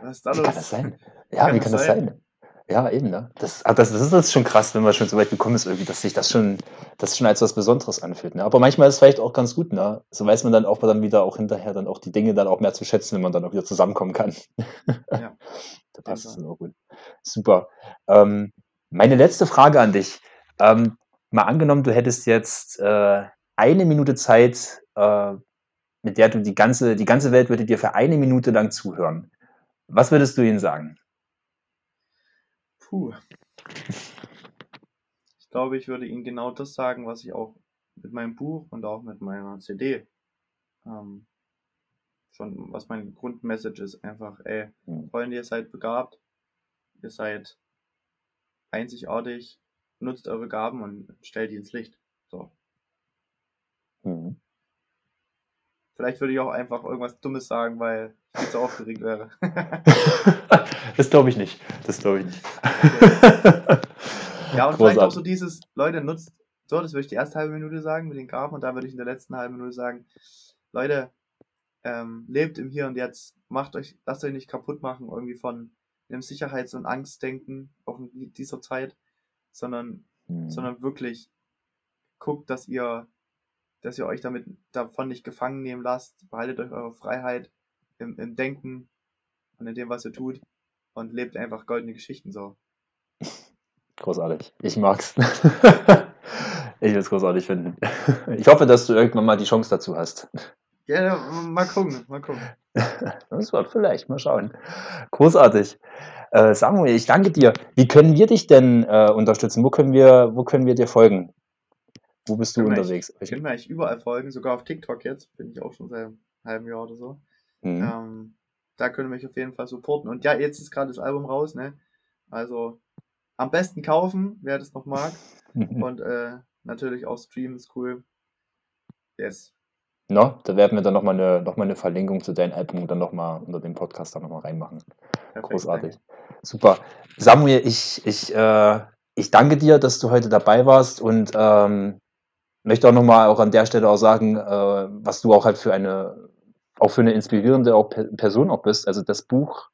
was ist da Wie los? kann das sein? Ja, wie kann das sein? Ja, eben, ne? Das, ah, das, das ist jetzt schon krass, wenn man schon so weit gekommen ist, irgendwie, dass sich das schon, das schon als was Besonderes anfühlt. Ne? Aber manchmal ist es vielleicht auch ganz gut, ne? So weiß man dann auch dann wieder auch hinterher dann auch die Dinge dann auch mehr zu schätzen, wenn man dann auch wieder zusammenkommen kann. Ja. [laughs] Da passt es dann auch gut. Super. Ähm, meine letzte Frage an dich. Ähm, mal angenommen, du hättest jetzt äh, eine Minute Zeit, äh, mit der du die ganze, die ganze Welt würde dir für eine Minute lang zuhören. Was würdest du ihnen sagen? Puh. Ich glaube, ich würde Ihnen genau das sagen, was ich auch mit meinem Buch und auch mit meiner CD ähm, schon, was mein Grundmessage ist, einfach, ey. Freunde, ihr seid begabt, ihr seid einzigartig, nutzt eure Gaben und stellt die ins Licht. So. Mhm. Vielleicht würde ich auch einfach irgendwas Dummes sagen, weil ich viel zu aufgeregt wäre. [laughs] das glaube ich nicht. Das glaube ich nicht. Ja, und vielleicht auch Großartig. so dieses, Leute, nutzt, so, das würde ich die erste halbe Minute sagen mit den Gaben und dann würde ich in der letzten halben Minute sagen, Leute, ähm, lebt im Hier und Jetzt, macht euch, lasst euch nicht kaputt machen irgendwie von einem Sicherheits- und Angstdenken auch in dieser Zeit, sondern, Mhm. sondern wirklich guckt, dass ihr, dass ihr euch damit davon nicht gefangen nehmen lasst, behaltet euch eure Freiheit im, im Denken und in dem, was ihr tut und lebt einfach goldene Geschichten so. [laughs] Großartig. Ich mag's. [laughs] ich will es großartig finden. [laughs] Ich hoffe, dass du irgendwann mal die Chance dazu hast. Ja, mal gucken, mal gucken. Das war vielleicht, mal schauen. Großartig. Äh, Samuel, ich danke dir. Wie können wir dich denn äh, unterstützen? Wo können wir, wo können wir dir folgen? Wo bist du unterwegs? Ich kann mir eigentlich überall folgen, sogar auf TikTok jetzt, bin ich auch schon seit einem halben Jahr oder so. Mhm. Ähm, da können wir mich auf jeden Fall supporten. Und ja, jetzt ist gerade das Album raus, ne? Also am besten kaufen, wer das noch mag. [laughs] Und äh, natürlich auch streamen ist cool. Yes. No, da werden wir dann nochmal eine, noch mal eine Verlinkung zu deinem Album dann nochmal unter dem Podcast dann nochmal reinmachen. Perfekt. Großartig. Super. Samuel, ich, ich, äh, ich danke dir, dass du heute dabei warst und ähm, möchte auch nochmal auch an der Stelle auch sagen, äh, was du auch halt für eine, auch für eine inspirierende auch Per- Person auch bist. Also das Buch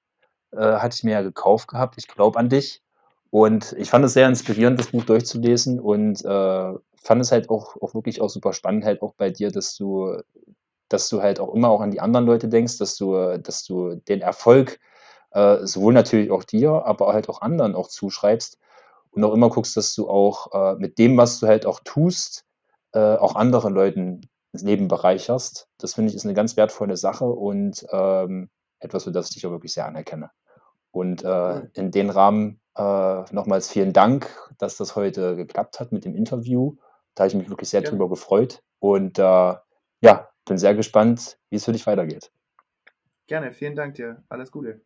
äh, hatte ich mir ja gekauft gehabt. Ich glaube an dich. Und ich fand es sehr inspirierend, das Buch durchzulesen und äh, fand es halt auch, auch wirklich auch super spannend, halt auch bei dir, dass du, dass du halt auch immer auch an die anderen Leute denkst, dass du, dass du den Erfolg äh, sowohl natürlich auch dir, aber halt auch anderen auch zuschreibst und auch immer guckst, dass du auch äh, mit dem, was du halt auch tust, äh, auch anderen Leuten das Leben bereicherst. Das finde ich ist eine ganz wertvolle Sache und ähm, etwas, für das ich dich auch wirklich sehr anerkenne. Und äh, in den Rahmen äh, nochmals vielen Dank, dass das heute geklappt hat mit dem Interview. Da habe ich mich wirklich sehr Gerne. drüber gefreut und äh, ja, bin sehr gespannt, wie es für dich weitergeht. Gerne, vielen Dank dir. Alles Gute.